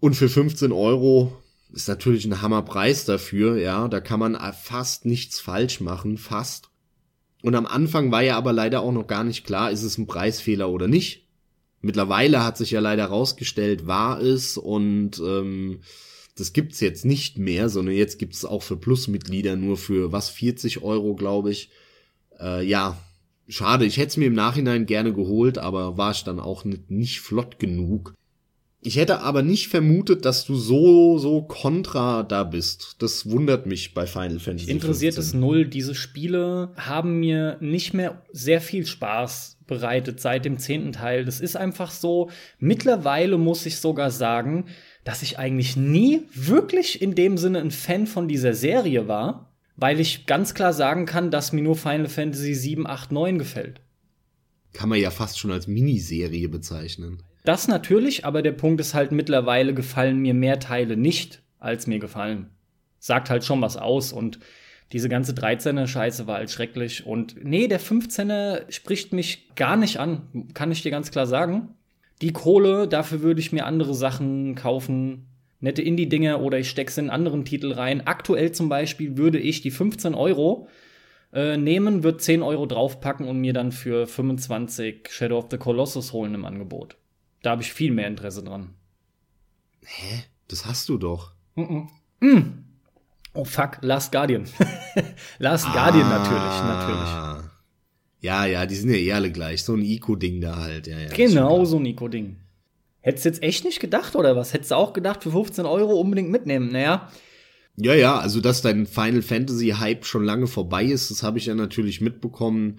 Und für 15 Euro ist natürlich ein Hammerpreis dafür, ja. Da kann man fast nichts falsch machen, fast. Und am Anfang war ja aber leider auch noch gar nicht klar, ist es ein Preisfehler oder nicht. Mittlerweile hat sich ja leider rausgestellt, war es und ähm, das gibt's jetzt nicht mehr, sondern jetzt gibt's auch für Plusmitglieder nur für was 40 Euro, glaube ich. Äh, ja, schade. Ich hätte es mir im Nachhinein gerne geholt, aber war ich dann auch nicht, nicht flott genug. Ich hätte aber nicht vermutet, dass du so, so kontra da bist. Das wundert mich bei Final Fantasy. Interessiert 15. es null. Diese Spiele haben mir nicht mehr sehr viel Spaß bereitet seit dem zehnten Teil. Das ist einfach so. Mittlerweile muss ich sogar sagen, dass ich eigentlich nie wirklich in dem Sinne ein Fan von dieser Serie war, weil ich ganz klar sagen kann, dass mir nur Final Fantasy 7, 8, 9 gefällt. Kann man ja fast schon als Miniserie bezeichnen. Das natürlich, aber der Punkt ist halt mittlerweile gefallen mir mehr Teile nicht, als mir gefallen. Sagt halt schon was aus und diese ganze 13er Scheiße war halt schrecklich und nee, der 15er spricht mich gar nicht an, kann ich dir ganz klar sagen. Die Kohle, dafür würde ich mir andere Sachen kaufen, nette Indie-Dinger oder ich stecke in anderen Titel rein. Aktuell zum Beispiel würde ich die 15 Euro äh, nehmen, würde 10 Euro draufpacken und mir dann für 25 Shadow of the Colossus holen im Angebot. Da habe ich viel mehr Interesse dran. Hä? Das hast du doch. Mm -mm. Mm. Oh fuck, Last Guardian. Last ah. Guardian natürlich, natürlich. Ja, ja, die sind ja eh alle gleich. So ein Ico-Ding da halt. Ja, ja, genau, so ein Ico-Ding. Hättest du jetzt echt nicht gedacht, oder was? Hättest du auch gedacht, für 15 Euro unbedingt mitnehmen? Naja. Ja, ja, also dass dein Final Fantasy Hype schon lange vorbei ist, das habe ich ja natürlich mitbekommen.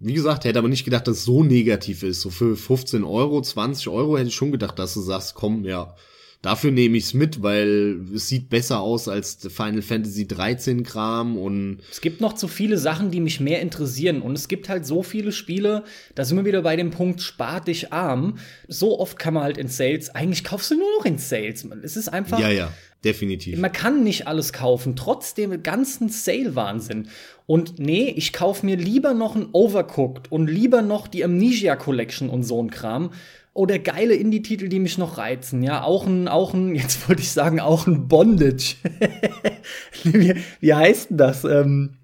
Wie gesagt, hätte aber nicht gedacht, dass es so negativ ist. So für 15 Euro, 20 Euro hätte ich schon gedacht, dass du sagst, komm, ja, dafür nehme ich es mit, weil es sieht besser aus als Final Fantasy 13 Kram und es gibt noch zu viele Sachen, die mich mehr interessieren und es gibt halt so viele Spiele, da sind wir wieder bei dem Punkt spart dich arm. So oft kann man halt in Sales, eigentlich kaufst du nur noch in Sales. Es ist einfach Ja, ja. Definitiv. Man kann nicht alles kaufen, trotz dem ganzen Sale-Wahnsinn. Und nee, ich kaufe mir lieber noch ein Overcooked und lieber noch die Amnesia Collection und so ein Kram. Oder geile Indie-Titel, die mich noch reizen. Ja, auch ein, auch ein, jetzt wollte ich sagen, auch ein Bondage. wie, wie heißt denn das? Ähm,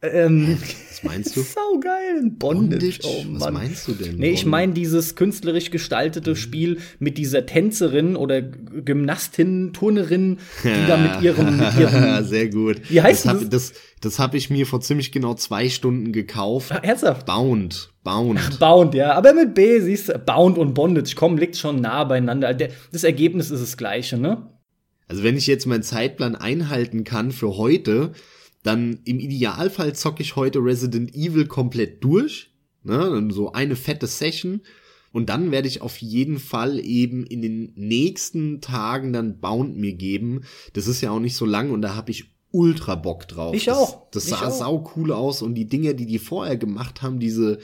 ähm, was meinst du? Sau geil, ein Bondage. Bondage? Oh. Was meinst du denn? Nee, ich meine dieses künstlerisch gestaltete mhm. Spiel mit dieser Tänzerin oder Gymnastin, Turnerin, die ja. da mit ihrem, mit ihrem Sehr gut. Wie heißt das? Hab, das, das habe ich mir vor ziemlich genau zwei Stunden gekauft. Ach, ernsthaft? Bound. Bound. Bound, ja. Aber mit B, siehst du, Bound und Bondage, komm, liegt schon nah beieinander. Das Ergebnis ist das gleiche, ne? Also wenn ich jetzt meinen Zeitplan einhalten kann für heute, dann im Idealfall zocke ich heute Resident Evil komplett durch. Ne? So eine fette Session. Und dann werde ich auf jeden Fall eben in den nächsten Tagen dann Bound mir geben. Das ist ja auch nicht so lang und da habe ich ultra Bock drauf. Ich auch. Das, das sah auch. sau cool aus und die Dinge, die die vorher gemacht haben, diese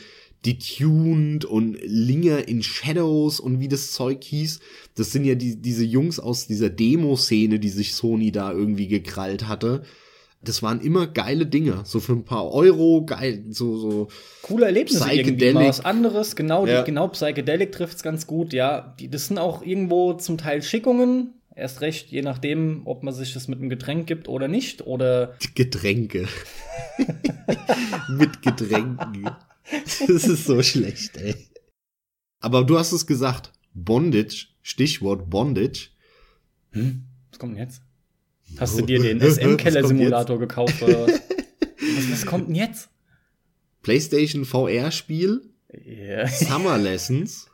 Detuned und Linger in Shadows und wie das Zeug hieß, das sind ja die, diese Jungs aus dieser Demo-Szene, die sich Sony da irgendwie gekrallt hatte das waren immer geile Dinge. So für ein paar Euro, geil, so, so. Coole Erlebnisse irgendwie mal was anderes. Genau, ja. die, genau, Psychedelic trifft's ganz gut, ja. Die, das sind auch irgendwo zum Teil Schickungen. Erst recht, je nachdem, ob man sich das mit einem Getränk gibt oder nicht, oder. Getränke. mit Getränken. Das ist so schlecht, ey. Aber du hast es gesagt. Bondage, Stichwort Bondage. Hm? Was kommt denn jetzt? Hast du dir den SM-Keller-Simulator gekauft oder was? was? was? kommt denn jetzt? PlayStation VR-Spiel? Yeah. Summer Lessons.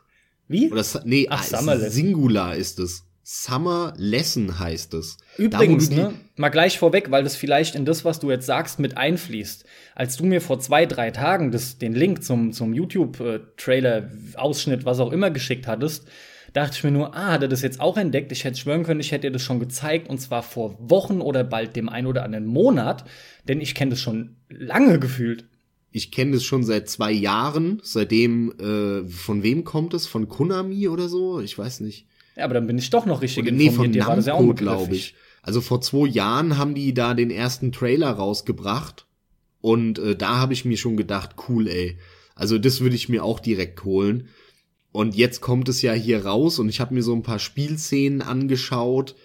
Wie? Oder nee, Ach, Summer Lesson. Singular ist es. Summer Lesson heißt es. Übrigens, ne, mal gleich vorweg, weil das vielleicht in das, was du jetzt sagst, mit einfließt. Als du mir vor zwei, drei Tagen das, den Link zum, zum YouTube-Trailer, Ausschnitt, was auch immer geschickt hattest, dachte ich mir nur, ah, hat er das jetzt auch entdeckt? Ich hätte schwören können, ich hätte dir das schon gezeigt und zwar vor Wochen oder bald dem ein oder anderen Monat, denn ich kenne das schon lange gefühlt. Ich kenne das schon seit zwei Jahren, seitdem, äh, von wem kommt es? Von Konami oder so? Ich weiß nicht. Ja, aber dann bin ich doch noch richtig oder, informiert. Nee, von Dir Namco, war das ja auch glaube ich. Also vor zwei Jahren haben die da den ersten Trailer rausgebracht und äh, da habe ich mir schon gedacht, cool, ey. Also das würde ich mir auch direkt holen. Und jetzt kommt es ja hier raus und ich habe mir so ein paar Spielszenen angeschaut.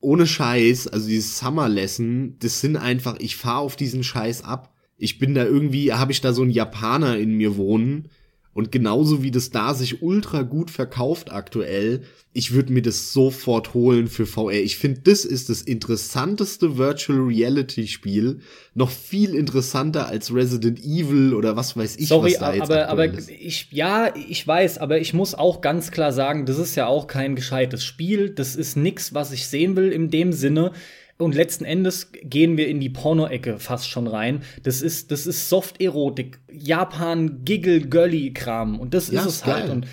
Ohne Scheiß, also dieses Summer Lesson, das sind einfach, ich fahr auf diesen Scheiß ab. Ich bin da irgendwie, habe ich da so einen Japaner in mir wohnen Und genauso wie das da sich ultra gut verkauft aktuell, ich würde mir das sofort holen für VR. Ich finde, das ist das interessanteste Virtual Reality Spiel. Noch viel interessanter als Resident Evil oder was weiß ich, Sorry, was da jetzt aber, aber ist. ich, ja, ich weiß, aber ich muss auch ganz klar sagen, das ist ja auch kein gescheites Spiel. Das ist nix, was ich sehen will in dem Sinne. Und letzten Endes gehen wir in die Porno-Ecke fast schon rein. Das ist, das ist Soft-Erotik, Japan, Giggle, Girly-Kram. Und das Ja, ist es halt. geil. Und,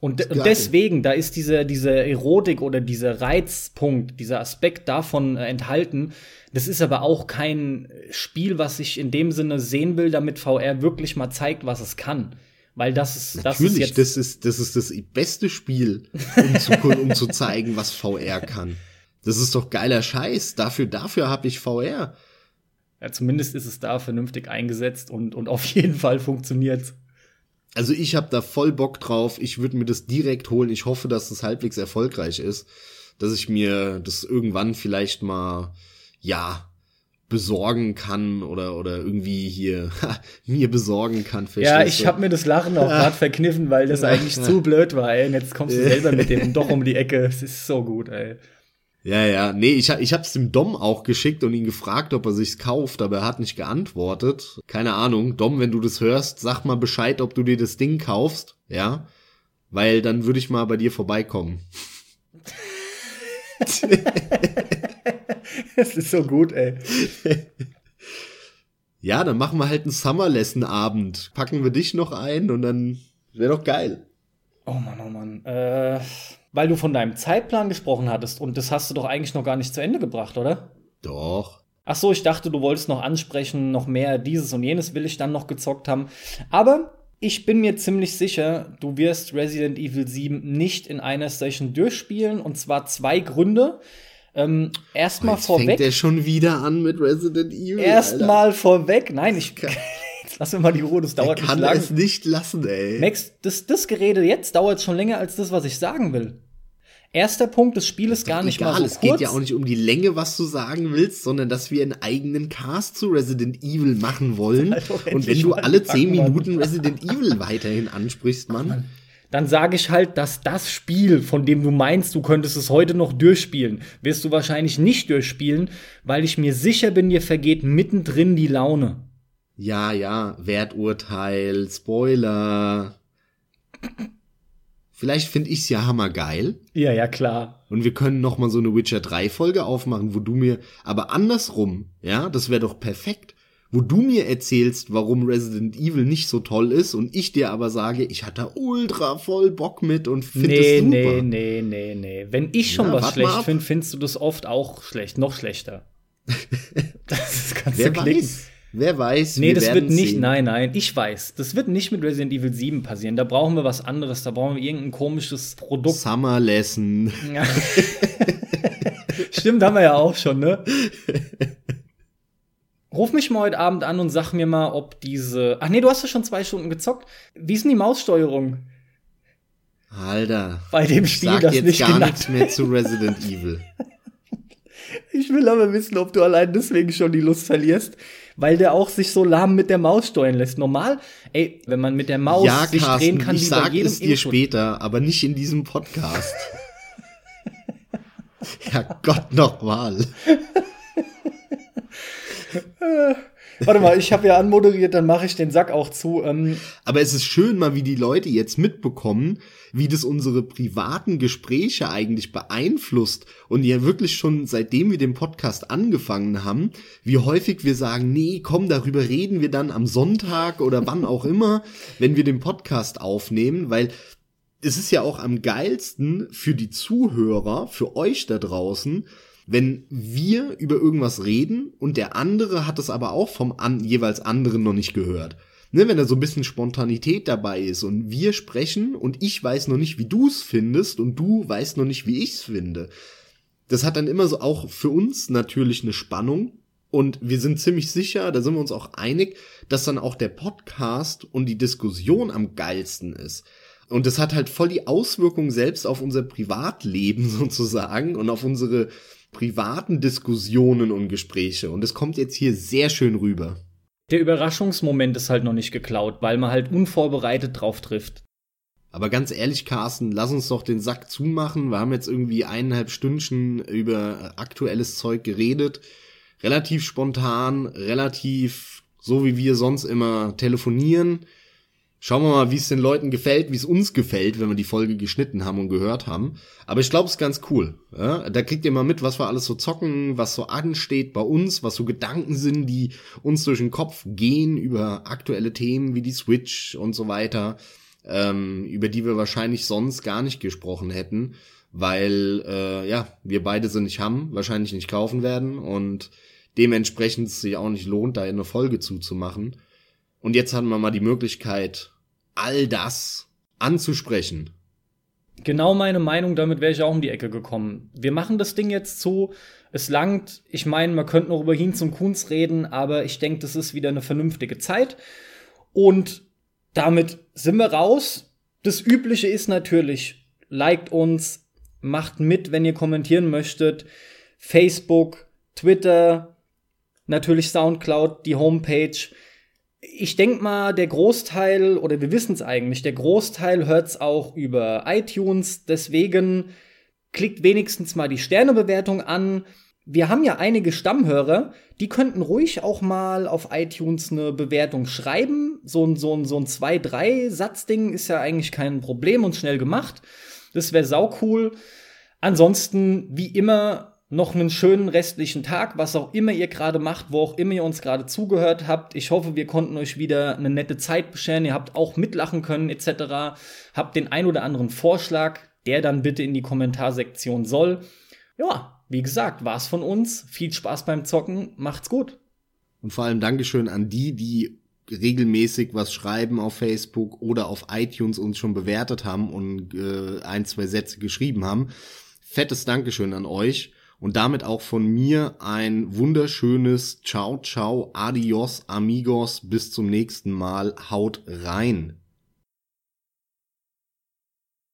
und, und deswegen, da ist diese, diese Erotik oder dieser Reizpunkt, dieser Aspekt davon äh, enthalten. Das ist aber auch kein Spiel, was ich in dem Sinne sehen will, damit VR wirklich mal zeigt, was es kann. Weil das ist, das ist Natürlich, jetzt. das ist, das ist das beste Spiel, um zu, um zu zeigen, was VR kann. Das ist doch geiler Scheiß. Dafür, dafür habe ich VR. ja, zumindest ist es da vernünftig eingesetzt und, und auf jeden Fall funktioniert. Also ich habe da voll Bock drauf. Ich würde mir das direkt holen. Ich hoffe, dass das halbwegs erfolgreich ist, dass ich mir das irgendwann vielleicht mal ja besorgen kann oder oder irgendwie hier mir besorgen kann. Ja, ich habe mir das Lachen auch gerade verkniffen, weil das eigentlich zu blöd war, ey. Und jetzt kommst du selber mit dem doch um die Ecke. Es ist so gut, ey. Ja, ja, nee, ich, hab- ich hab's dem Dom auch geschickt und ihn gefragt, ob er sich's kauft, aber er hat nicht geantwortet. Keine Ahnung. Dom, wenn du das hörst, sag mal Bescheid, ob du dir das Ding kaufst, ja? Weil dann würde ich mal bei dir vorbeikommen. Es ist so gut, ey. Ja, dann machen wir halt einen Summer Lesson Abend. Packen wir dich noch ein und dann wäre doch geil. Oh Mann, oh Mann. Äh, weil du von deinem Zeitplan gesprochen hattest und das hast du doch eigentlich noch gar nicht zu Ende gebracht, oder? Doch. Ach so, ich dachte, du wolltest noch ansprechen, noch mehr dieses und jenes will ich dann noch gezockt haben. Aber ich bin mir ziemlich sicher, du wirst Resident Evil 7 nicht in einer Session durchspielen und zwar zwei Gründe. Ähm, erstmal Jetzt fängt vorweg. er schon wieder an mit Resident Evil. Erstmal vorweg. Nein, ich. Jetzt lass mir mal die Ruhe, das Er dauert nicht kann lang. es nicht lassen, ey. Max, das, das Gerede jetzt dauert schon länger als das, was ich sagen will. Erster Punkt des Spieles gar nicht Egal, mal so es kurz. geht ja auch nicht um die Länge, was du sagen willst, sondern dass wir einen eigenen Cast zu Resident Evil machen wollen. Und wenn du alle zehn. Minuten Resident Evil weiterhin ansprichst, Mann. Dann sage ich halt, dass das Spiel, von dem du meinst, du könntest es heute noch durchspielen, wirst du wahrscheinlich nicht durchspielen, weil ich mir sicher bin, dir vergeht mittendrin die Laune. Ja, ja, Werturteil, Spoiler. Vielleicht finde ich's ja hammergeil. Ja, ja, klar. Und wir können noch mal so eine Witcher 3 Folge aufmachen, wo du mir, aber andersrum, ja, das wäre doch perfekt. Wo du mir erzählst, warum Resident Evil nicht so toll ist und ich dir aber sage, ich hatte ultra voll Bock mit und finde Nee, es super. nee, nee, nee, nee. Wenn ich schon Ja, was schlecht finde, findest du das oft auch schlecht, noch schlechter. das kannst Wer du klicken. weiß? Wer weiß? Nee, wir das wird nicht, sehen. nein, nein, ich weiß. Das wird nicht mit Resident Evil 7 passieren. Da brauchen wir was anderes. Da brauchen wir irgendein komisches Produkt. Summer Lesson. Ja. Stimmt, haben wir ja auch schon, ne? Ruf mich mal heute Abend an und sag mir mal, ob diese. Ach nee, du hast ja schon zwei Stunden gezockt. Wie ist denn die Maussteuerung Alter. bei dem Spiel, sag das jetzt nicht gar genannt nichts mehr zu Resident Evil. Ich will aber wissen, ob du allein deswegen schon die Lust verlierst, weil der auch sich so lahm mit der Maus steuern lässt. Normal, ey, wenn man mit der Maus ja, sich Carsten, drehen kann, ich wie bei sag jedem es dir Input. später, aber nicht in diesem Podcast. ja, Gott nochmal. Warte mal, ich habe ja anmoderiert, dann mache ich den Sack auch zu. Ähm, Aber es ist schön mal, wie die Leute jetzt mitbekommen, wie das unsere privaten Gespräche eigentlich beeinflusst und ja wirklich schon seitdem wir den Podcast angefangen haben, wie häufig wir sagen, nee, komm, darüber reden wir dann am Sonntag oder wann auch immer, wenn wir den Podcast aufnehmen, weil es ist ja auch am geilsten für die Zuhörer, für euch da draußen, wenn wir über irgendwas reden und der andere hat es aber auch vom an, jeweils anderen noch nicht gehört. Ne, wenn da so ein bisschen Spontanität dabei ist und wir sprechen und ich weiß noch nicht, wie du es findest und du weißt noch nicht, wie ich es finde. Das hat dann immer so auch für uns natürlich eine Spannung und wir sind ziemlich sicher, da sind wir uns auch einig, dass dann auch der Podcast und die Diskussion am geilsten ist. Und das hat halt voll die Auswirkung selbst auf unser Privatleben sozusagen und auf unsere privaten Diskussionen und Gespräche. Und es kommt jetzt hier sehr schön rüber. Der Überraschungsmoment ist halt noch nicht geklaut, weil man halt unvorbereitet drauf trifft. Aber ganz ehrlich, Carsten, lass uns doch den Sack zumachen. Wir haben jetzt irgendwie eineinhalb Stündchen über aktuelles Zeug geredet. Relativ spontan, relativ so wie wir sonst immer telefonieren. Schauen wir mal, wie es den Leuten gefällt, wie es uns gefällt, wenn wir die Folge geschnitten haben und gehört haben. Aber ich glaube, es ist ganz cool. Ja? Da kriegt ihr mal mit, was wir alles so zocken, was so ansteht bei uns, was so Gedanken sind, die uns durch den Kopf gehen über aktuelle Themen wie die Switch und so weiter, ähm, über die wir wahrscheinlich sonst gar nicht gesprochen hätten, weil äh, ja wir beide sie nicht haben, wahrscheinlich nicht kaufen werden und dementsprechend es sich auch nicht lohnt, da eine Folge zuzumachen. Und jetzt hatten wir mal die Möglichkeit, all das anzusprechen. Genau meine Meinung, damit wäre ich auch um die Ecke gekommen. Wir machen das Ding jetzt so, es langt, ich meine, man könnte noch über Hinz und Kunz reden, aber ich denke, das ist wieder eine vernünftige Zeit. Und damit sind wir raus. Das Übliche ist natürlich, liked uns, macht mit, wenn ihr kommentieren möchtet. Facebook, Twitter, natürlich Soundcloud, die Homepage ich denke mal, der Großteil, oder wir wissen es eigentlich, der Großteil hört es auch über iTunes. Deswegen klickt wenigstens mal die Sternebewertung an. Wir haben ja einige Stammhörer, die könnten ruhig auch mal auf iTunes eine Bewertung schreiben. So ein, so ein, so ein 2-3-Satzding ist ja eigentlich kein Problem und schnell gemacht. Das wäre sau cool. Ansonsten, wie immer, noch einen schönen restlichen Tag, was auch immer ihr gerade macht, wo auch immer ihr uns gerade zugehört habt. Ich hoffe, wir konnten euch wieder eine nette Zeit bescheren. Ihr habt auch mitlachen können etc. Habt den ein oder anderen Vorschlag, der dann bitte in die Kommentarsektion soll. Ja, wie gesagt, war's von uns. Viel Spaß beim Zocken. Macht's gut. Und vor allem Dankeschön an die, die regelmäßig was schreiben auf Facebook oder auf iTunes uns schon bewertet haben und äh, ein, zwei Sätze geschrieben haben. Fettes Dankeschön an euch. Und damit auch von mir ein wunderschönes Ciao, ciao, adios, amigos, bis zum nächsten Mal. Haut rein.